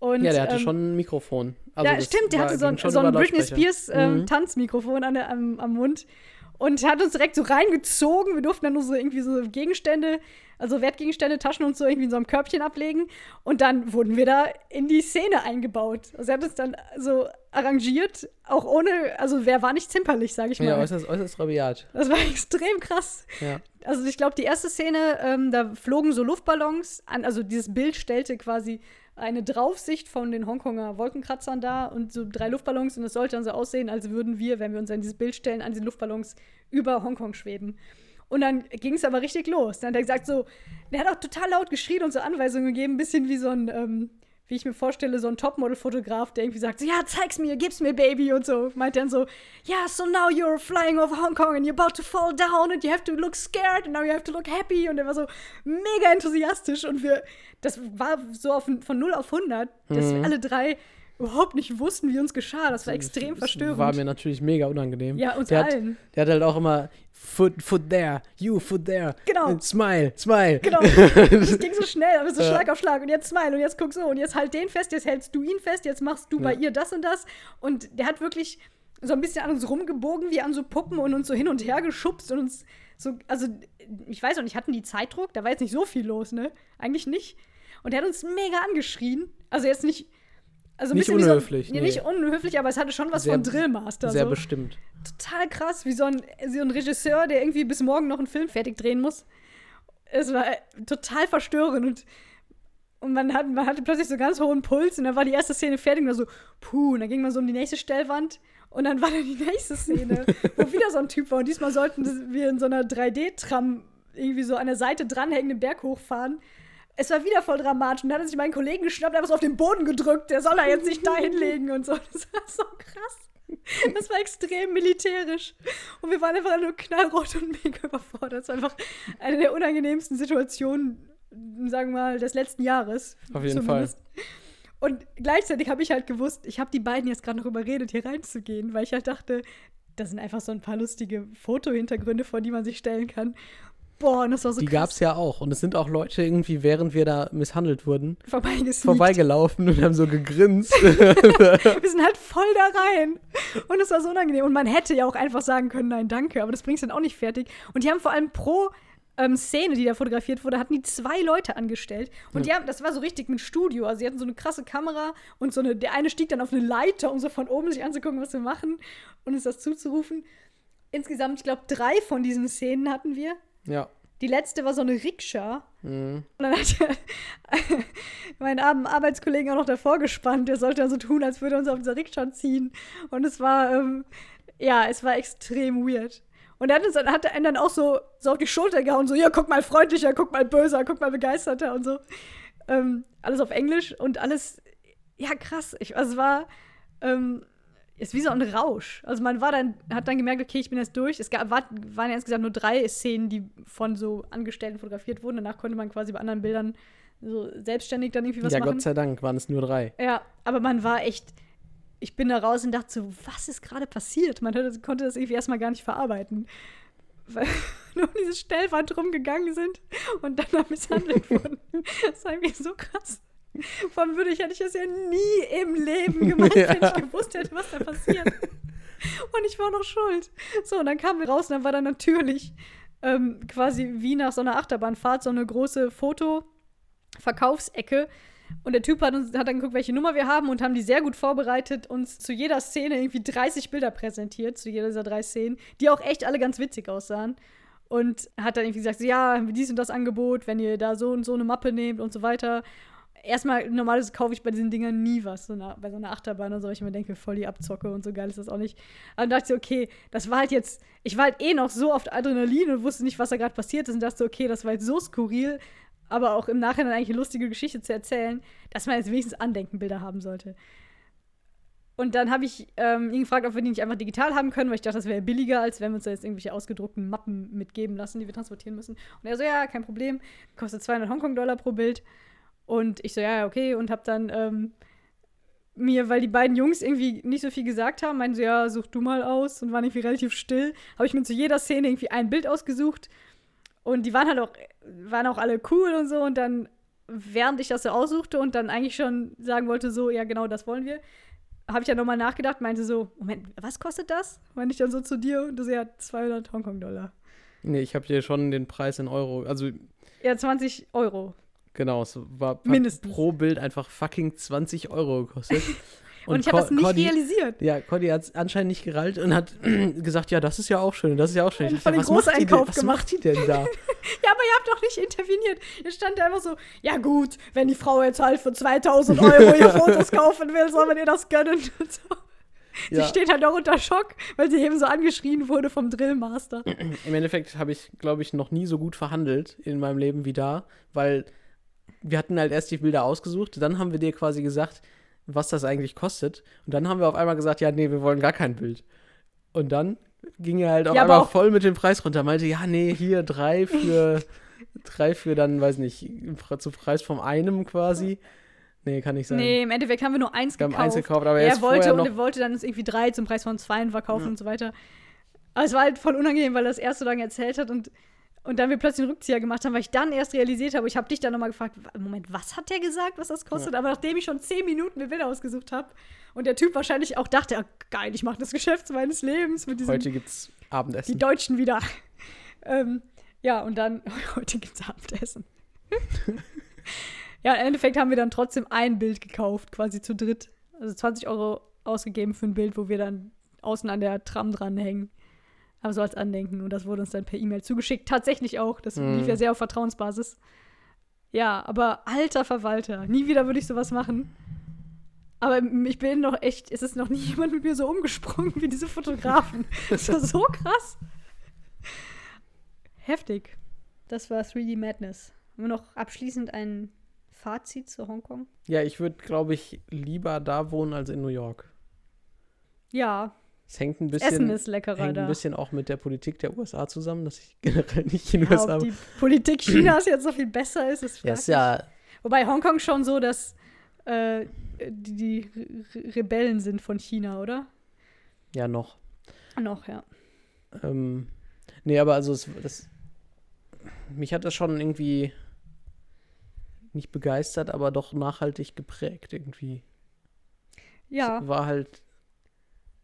Und, ja, der hatte ähm, schon ein Mikrofon. Also ja, stimmt, der war- hatte so ein, so ein Britney. Spears ähm, Mhm. Tanzmikrofon an am, am Mund. und hat uns direkt so reingezogen. Wir durften dann nur so irgendwie so Gegenstände, also Wertgegenstände, Taschen und so irgendwie in so einem Körbchen ablegen. Und dann wurden wir da in die Szene eingebaut. Also er hat uns dann so arrangiert, auch ohne, also wer war nicht zimperlich, sag ich mal. Ja, äußerst, äußerst rabiat. Das war extrem krass. Ja. Also ich glaube, die erste Szene, ähm, da flogen so Luftballons an, also dieses Bild stellte quasi eine Draufsicht von den Hongkonger Wolkenkratzern da und so drei Luftballons und es sollte dann so aussehen, als würden wir, wenn wir uns an dieses Bild stellen, an diesen Luftballons über Hongkong schweben. Und dann ging es aber richtig los. Dann hat er gesagt so, der hat auch total laut geschrien und so Anweisungen gegeben, ein bisschen wie so ein, ähm, wie ich mir vorstelle, so ein Topmodel-Fotograf, der irgendwie sagt, so, ja, zeig's mir, gib's mir, Baby, und so. Meint dann so, ja, yeah, so now you're flying over Hong Kong and you're about to fall down and you have to look scared and now you have to look happy. Und er war so mega enthusiastisch und wir, das war so auf, von 0 auf 100, dass Mhm. wir alle drei überhaupt nicht wussten, wie uns geschah. Das war extrem Das verstörend. War mir natürlich mega unangenehm. ja, uns der hat, allen. der hat halt auch immer Foot, foot there, you, foot there. Genau. And Smile, smile. Genau. Das ging so schnell, aber so Ja. Schlag auf Schlag. Und jetzt smile und jetzt guck so und jetzt halt den fest, jetzt hältst du ihn fest, jetzt machst du bei Ja. ihr das und das. Und der hat wirklich so ein bisschen an uns rumgebogen wie an so Puppen und uns so hin und her geschubst und uns so, also ich weiß auch nicht, hatten die Zeitdruck? Da war jetzt nicht so viel los, ne? Eigentlich nicht. Und der hat uns mega angeschrien. Also jetzt nicht. Also ein Nicht unhöflich, so, ja, nee. nicht unhöflich, aber es hatte schon was Sehr- von Drillmaster. Sehr so bestimmt. total krass, wie so ein, so ein Regisseur, der irgendwie bis morgen noch einen Film fertig drehen muss. Es war total verstörend und, und man, hat, man hatte plötzlich so ganz hohen Puls und dann war die erste Szene fertig und war so, puh, und dann ging man so um die nächste Stellwand und dann war dann die nächste Szene, wo wieder so ein Typ war und diesmal sollten wir in so einer 3D-Tram irgendwie so an der Seite dranhängen, den Berg hochfahren. Es war wieder voll dramatisch und dann hat sich mein Kollegen geschnappt, einfach so auf den Boden gedrückt, der soll da jetzt nicht da hinlegen und so. Das war so krass. Das war extrem militärisch. Und wir waren einfach nur knallrot und mega überfordert. Das war einfach eine der unangenehmsten Situationen, sagen wir mal, des letzten Jahres. Auf jeden Und gleichzeitig habe ich halt gewusst, ich habe die beiden jetzt gerade noch überredet, hier reinzugehen, weil ich halt dachte, das sind einfach so ein paar lustige Fotohintergründe, vor die man sich stellen kann. Boah, und das war so Die krass gab's ja auch. Und es sind auch Leute irgendwie, während wir da misshandelt wurden, vorbeigelaufen und haben so gegrinst. Wir sind halt voll da rein. Und es war so unangenehm. Und man hätte ja auch einfach sagen können, nein, danke, aber das bringt dann auch nicht fertig. Und die haben vor allem pro ähm, Szene, die da fotografiert wurde, hatten die zwei Leute angestellt. Und die haben, das war so richtig mit Studio. Also die hatten so eine krasse Kamera und so eine, der eine stieg dann auf eine Leiter, um so von oben sich anzugucken, was wir machen und uns das zuzurufen. Insgesamt, ich glaube, drei von diesen Szenen hatten wir. Ja. Die letzte war so eine Rikscha. Mhm. Und dann hat mein armen Arbeitskollegen auch noch davor gespannt. Der sollte dann so tun, als würde er uns auf dieser Rikscha ziehen. Und es war, ähm, ja, es war extrem weird. Und er hat uns dann, hat einen dann auch so, so auf die Schulter gehauen, so, ja, guck mal freundlicher, guck mal böser, guck mal begeisterter und so. Ähm, alles auf Englisch und alles, ja, krass. Ich, also es war, ähm, ist wie so ein Rausch. Also man war dann, hat dann gemerkt, okay, ich bin jetzt durch. Es gab, war, waren ja insgesamt nur drei Szenen, die von so Angestellten fotografiert wurden. Danach konnte man quasi bei anderen Bildern so selbstständig dann irgendwie was ja, machen. Gott sei Dank waren es nur drei. Ja, aber man war echt, ich bin da raus und dachte so, was ist gerade passiert? Man hörte, konnte das irgendwie erstmal gar nicht verarbeiten. Weil nur um diese Stellwand rumgegangen sind und dann da misshandelt wurden. Das war irgendwie so krass. Von würde ich, hätte ich das ja nie im Leben gemacht, wenn Ja. ich gewusst hätte, was da passiert. Und ich war noch schuld. So, und dann kamen wir raus und dann war da natürlich ähm, quasi wie nach so einer Achterbahnfahrt so eine große Foto-Verkaufsecke. Und der Typ hat, uns, hat dann geguckt, welche Nummer wir haben und haben die sehr gut vorbereitet, uns zu jeder Szene irgendwie 30 Bilder präsentiert, zu jeder dieser drei Szenen, die auch echt alle ganz witzig aussahen. Und hat dann irgendwie gesagt, ja, dies und das Angebot, wenn ihr da so und so eine Mappe nehmt und so weiter. Erstmal, normalerweise kaufe ich bei diesen Dingern nie was, so eine, bei so einer Achterbahn oder so, weil ich mir denke, voll die Abzocke und so geil ist das auch nicht. Aber dann dachte ich, okay, das war halt jetzt, ich war halt eh noch so auf Adrenalin und wusste nicht, was da gerade passiert ist und dachte, okay, das war jetzt so skurril, aber auch im Nachhinein eigentlich eine lustige Geschichte zu erzählen, dass man jetzt wenigstens Andenkenbilder haben sollte. Und dann habe ich ähm, ihn gefragt, ob wir die nicht einfach digital haben können, weil ich dachte, das wäre billiger, als wenn wir uns da jetzt irgendwelche ausgedruckten Mappen mitgeben lassen, die wir transportieren müssen. Und er so, ja, kein Problem, kostet 200 Hongkong-Dollar pro Bild. Und ich so, ja, okay. Und habe dann ähm, mir, weil die beiden Jungs irgendwie nicht so viel gesagt haben, meinten so, ja, such du mal aus und waren irgendwie relativ still, habe ich mir zu jeder Szene irgendwie ein Bild ausgesucht. Und die waren halt auch, waren auch alle cool und so. Und dann, während ich das so aussuchte und dann eigentlich schon sagen wollte, so, ja, genau, das wollen wir, habe ich ja nochmal nachgedacht, meinte so, Moment, was kostet das? Meinte ich dann so zu dir und du so, ja, 200 Hongkong-Dollar. Nee, ich habe dir schon den Preis in Euro. Also, Ja, 20 Euro. Genau, es war Mindestens. pro Bild einfach fucking 20 Euro gekostet. Und, ich habe das nicht Cody- realisiert. Ja, Cody hat es anscheinend nicht gerallt und hat gesagt, ja, das ist ja auch schön, das ist ja auch schön. Ich Und voll dachte, den was, macht die denn, Großeinkauf was macht die denn da? Ja, aber ihr habt doch nicht interveniert. Ihr stand da einfach so, ja gut, wenn die Frau jetzt halt für 2000 Euro ihr Fotos kaufen will, soll man ihr das gönnen und so. Sie Ja. steht halt auch unter Schock, weil sie eben so angeschrien wurde vom Drillmaster. Im Endeffekt habe ich, glaube ich, noch nie so gut verhandelt in meinem Leben wie da, weil wir hatten halt erst die Bilder ausgesucht, dann haben wir dir quasi gesagt, was das eigentlich kostet. Und dann haben wir auf einmal gesagt, ja, nee, wir wollen gar kein Bild. Und dann ging er halt auf Ja, einmal auch- voll mit dem Preis runter. Meinte, ja, nee, hier drei für, drei für dann, weiß nicht, zu Preis vom einem quasi. Nee, kann nicht sein. Nee, im Endeffekt haben wir nur eins wir haben gekauft. eins gekauft, aber er er wollte und er wollte dann uns irgendwie drei zum Preis von zwei verkaufen Ja. und so weiter. Aber es war halt voll unangenehm, weil er das erst so lange erzählt hat und, und dann wir plötzlich einen Rückzieher gemacht haben, weil ich dann erst realisiert habe, ich habe dich dann nochmal gefragt, "Wa- Moment, was hat der gesagt, was das kostet? Aber nachdem ich schon zehn Minuten mir Bilder ausgesucht habe und der Typ wahrscheinlich auch dachte, ah, geil, ich mache das Geschäft meines Lebens mit diesem, Heute gibt's die Abendessen. Deutschen wieder. ähm, ja, und dann, heute gibt's Abendessen. ja, im Endeffekt haben wir dann trotzdem ein Bild gekauft, quasi zu dritt. Also 20 Euro ausgegeben für ein Bild, wo wir dann außen an der Tram dranhängen. Aber so als Andenken. Und das wurde uns dann per E-Mail zugeschickt. Tatsächlich auch. Das Mhm. lief ja sehr auf Vertrauensbasis. Ja, aber alter Verwalter. Nie wieder würde ich sowas machen. Aber ich bin noch echt, es ist noch nie jemand mit mir so umgesprungen wie diese Fotografen. Das war so krass. Heftig. Das war 3D Madness. Haben wir noch abschließend ein Fazit zu Hongkong? Ja, ich würde, glaube ich, lieber da wohnen als in New York. Ja, Es hängt ein bisschen, Essen ist leckerer hängt da. ein bisschen auch mit der Politik der USA zusammen, dass ich generell nicht in den USA ob die Politik Chinas jetzt so viel besser ist, ist ist ja, Wobei Hongkong schon so, dass äh, die, die Re Rebellen sind von China, oder? ja noch. Noch, ja. Ähm, nee, aber also es, das, mich hat das schon irgendwie nicht begeistert, aber doch nachhaltig geprägt irgendwie. Ja, Es war halt,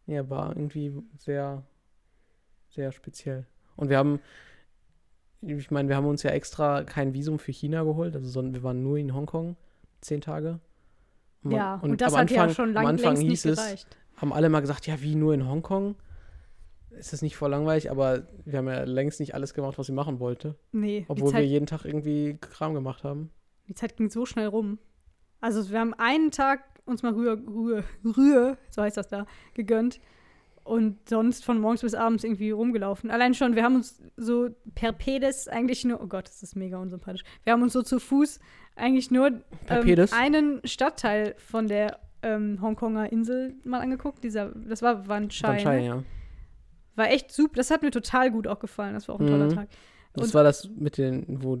ja, war irgendwie sehr, sehr speziell. Und wir haben, ich meine, wir haben uns ja extra kein Visum für China geholt, also sondern wir waren nur in Hongkong zehn Tage. Und man- ja. Und, das am hat ja Anfang- schon am lang, Anfang längst nicht hieß es, gereicht. haben alle mal gesagt, ja, wie nur in Hongkong? Ist das nicht voll langweilig, aber wir haben ja längst nicht alles gemacht, was ich machen wollte. Nee, Obwohl Zeit, wir jeden Tag irgendwie Kram gemacht haben. die Zeit ging so schnell rum. Also wir haben einen Tag uns mal Rühe, Rühe, Rühe, so heißt das da, gegönnt. Und sonst von morgens bis abends irgendwie rumgelaufen. Allein schon, wir haben uns so per Pedes eigentlich nur, oh Gott, das ist mega unsympathisch. Wir haben uns so zu Fuß eigentlich nur ähm, einen Stadtteil von der ähm, Hongkonger Insel mal angeguckt. Dieser, das war Wan Chai. Ne? ja. War echt super. Das hat mir total gut auch gefallen. Das war auch ein toller Mhm. Tag. Das Und- war das mit den, wo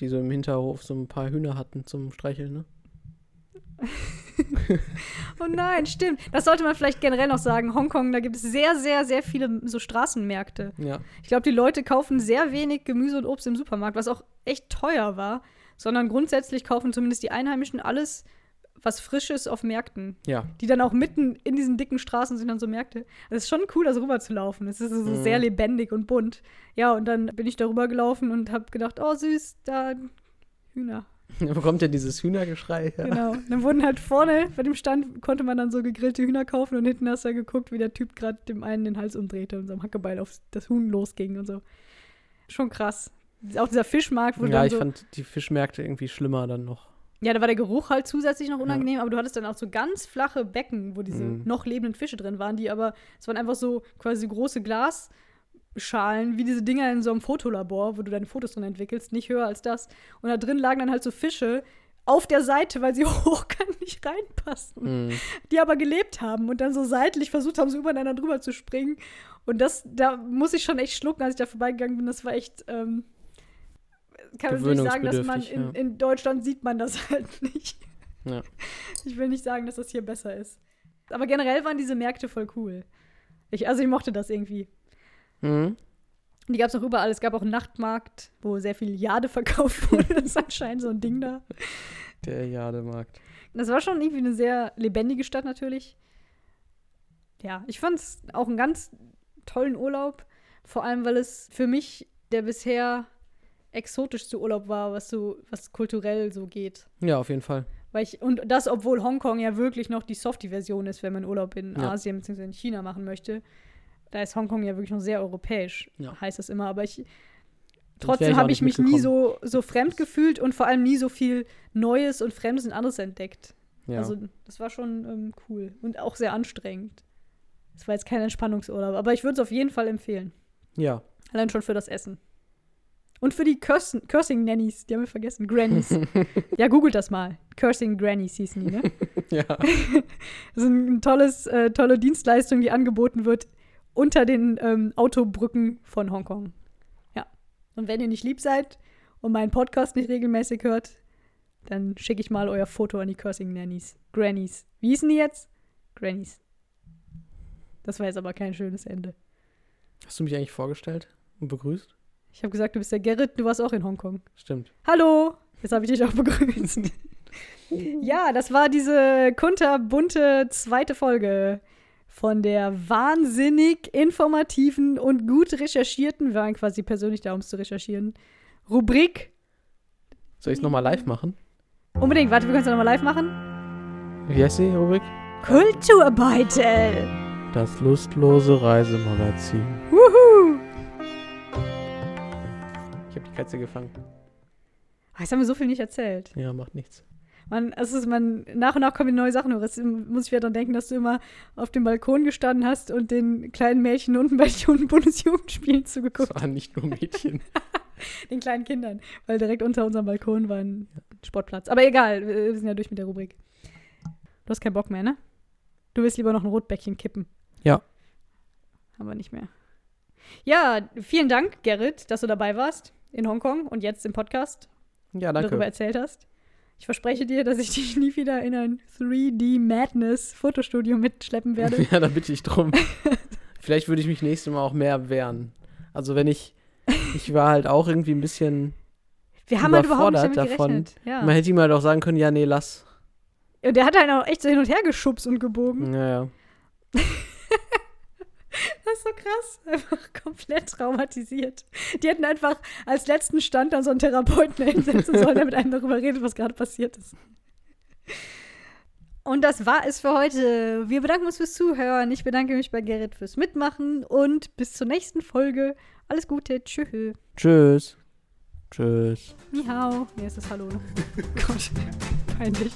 die so im Hinterhof so ein paar Hühner hatten zum Streicheln, ne? Oh nein, stimmt. Das sollte man vielleicht generell noch sagen. Hongkong, da gibt es sehr, sehr, sehr viele so Straßenmärkte. Ja. Ich glaube, die Leute kaufen sehr wenig Gemüse und Obst im Supermarkt, was auch echt teuer war, sondern grundsätzlich kaufen zumindest die Einheimischen alles, was frisch ist, auf Märkten. Ja. Die dann auch mitten in diesen dicken Straßen sind dann so Märkte. Es ist schon cool, da so rüber zu laufen. Es ist so Mhm. sehr lebendig und bunt. Ja, und dann bin ich darüber gelaufen und habe gedacht, oh süß, da Hühner. Wo kommt denn dieses Hühnergeschrei her? Genau. Dann wurden halt vorne bei dem Stand konnte man dann so gegrillte Hühner kaufen und hinten hast du ja geguckt, wie der Typ gerade dem einen den Hals umdrehte und so am Hackebeil auf das Huhn losging und so. Schon krass. Auch dieser Fischmarkt, wo Ja, dann ich so, fand die Fischmärkte irgendwie schlimmer dann noch. ja, da war der Geruch halt zusätzlich noch unangenehm, aber du hattest dann auch so ganz flache Becken, wo diese Mhm. noch lebenden Fische drin waren, die aber, es waren einfach so quasi große Glasschalen, wie diese Dinger in so einem Fotolabor, wo du deine Fotos drin entwickelst, nicht höher als das. Und da drin lagen dann halt so Fische auf der Seite, weil sie hochkant reinpassen. Mhm. die aber gelebt haben und dann so seitlich versucht haben, so übereinander drüber zu springen. Und das, da muss ich schon echt schlucken, als ich da vorbeigegangen bin. Das war echt, ähm, kann man nicht sagen, dass man in, ja. in Deutschland sieht man das halt nicht. Ja. Ich will nicht sagen, dass das hier besser ist. Aber generell waren diese Märkte voll cool. Ich, also ich mochte das irgendwie. Mhm. Und die gab es auch überall. Es gab auch einen Nachtmarkt, wo sehr viel Jade verkauft wurde. Das ist anscheinend so ein Ding da. Der Jademarkt. Das war schon irgendwie eine sehr lebendige Stadt natürlich. Ja, ich fand es auch einen ganz tollen Urlaub. Vor allem, weil es für mich der bisher exotischste Urlaub war, was so, was kulturell so geht. Ja, auf jeden Fall. Weil ich, und das, obwohl Hongkong ja wirklich noch die Softie-Version ist, wenn man Urlaub in Ja. Asien bzw. in China machen möchte. Da ist Hongkong ja wirklich noch sehr europäisch, Ja. heißt es immer. Aber ich, trotzdem ich habe ich mich nie so, so fremd gefühlt und vor allem nie so viel Neues und Fremdes und anderes entdeckt. Ja. Also das war schon ähm, cool und auch sehr anstrengend. Es war jetzt kein Entspannungsurlaub, aber ich würde es auf jeden Fall empfehlen. ja. Allein schon für das Essen. Und für die Cursen, Cursing Nannies, die haben wir vergessen. Grannies. ja, googelt das mal. Cursing Grannies hießen die, ne? ja. Das ist ein tolles, äh, tolle Dienstleistung, die angeboten wird unter den ähm, Autobrücken von Hongkong. Ja. Und wenn ihr nicht lieb seid und meinen Podcast nicht regelmäßig hört, dann schicke ich mal euer Foto an die Cursing Nannies. Grannies. Wie hießen die jetzt? Grannies. Das war jetzt aber kein schönes Ende. Hast du mich eigentlich vorgestellt und begrüßt? Ich habe gesagt, du bist der Gerrit, du warst auch in Hongkong. Stimmt. Hallo! Jetzt habe ich dich auch begrüßt. ja, das war diese kunterbunte zweite Folge von der wahnsinnig informativen und gut recherchierten, wir waren quasi persönlich da, um es zu recherchieren, Rubrik. Soll ich es nochmal live machen? Unbedingt, warte, wir können es nochmal live machen. Wie heißt die Rubrik? Kulturbeutel! Das lustlose Reisemagazin. Wuhu! Ich habe die Katze gefangen. Ah, Jetzt haben wir so viel nicht erzählt. Ja, macht nichts. Man, es ist man, nach und nach kommen neue Sachen hoch. Jetzt muss ich wieder dran denken, dass du immer auf dem Balkon gestanden hast und den kleinen Mädchen unten bei den Jugend Bundesjugendspielen zugeguckt. Das waren nicht nur Mädchen. Den kleinen Kindern. Weil direkt unter unserem Balkon war ein Sportplatz. Aber egal, wir sind ja durch mit der Rubrik. Du hast keinen Bock mehr, ne? Du willst lieber noch ein Rotbäckchen kippen. Ja. Aber nicht mehr. Ja, vielen Dank, Gerrit, dass du dabei warst in Hongkong und jetzt im Podcast Ja, darüber danke. erzählt hast. Ich verspreche dir, dass ich dich nie wieder in ein 3D Madness Fotostudio mitschleppen werde. Ja, da bitte ich drum. Vielleicht würde ich mich nächstes Mal auch mehr wehren. Also wenn ich, ich war halt auch irgendwie ein bisschen, Wir haben halt überhaupt nicht damit davon. Ja. man hätte ihm halt auch sagen können, ja, nee, lass. Und der hat halt auch echt so hin und her geschubst und gebogen. Naja. Das ist so krass. Einfach komplett traumatisiert. Die hätten einfach als letzten Stand dann so einen Therapeuten hinsetzen sollen, der mit einem darüber redet, was gerade passiert ist. Und das war es für heute. Wir bedanken uns fürs Zuhören. Ich bedanke mich bei Gerrit fürs Mitmachen und bis zur nächsten Folge. Alles Gute. Tschüss. Tschüss. Tschüss. Ni hao. Nee, es ist Hallo. ne? Gott, peinlich.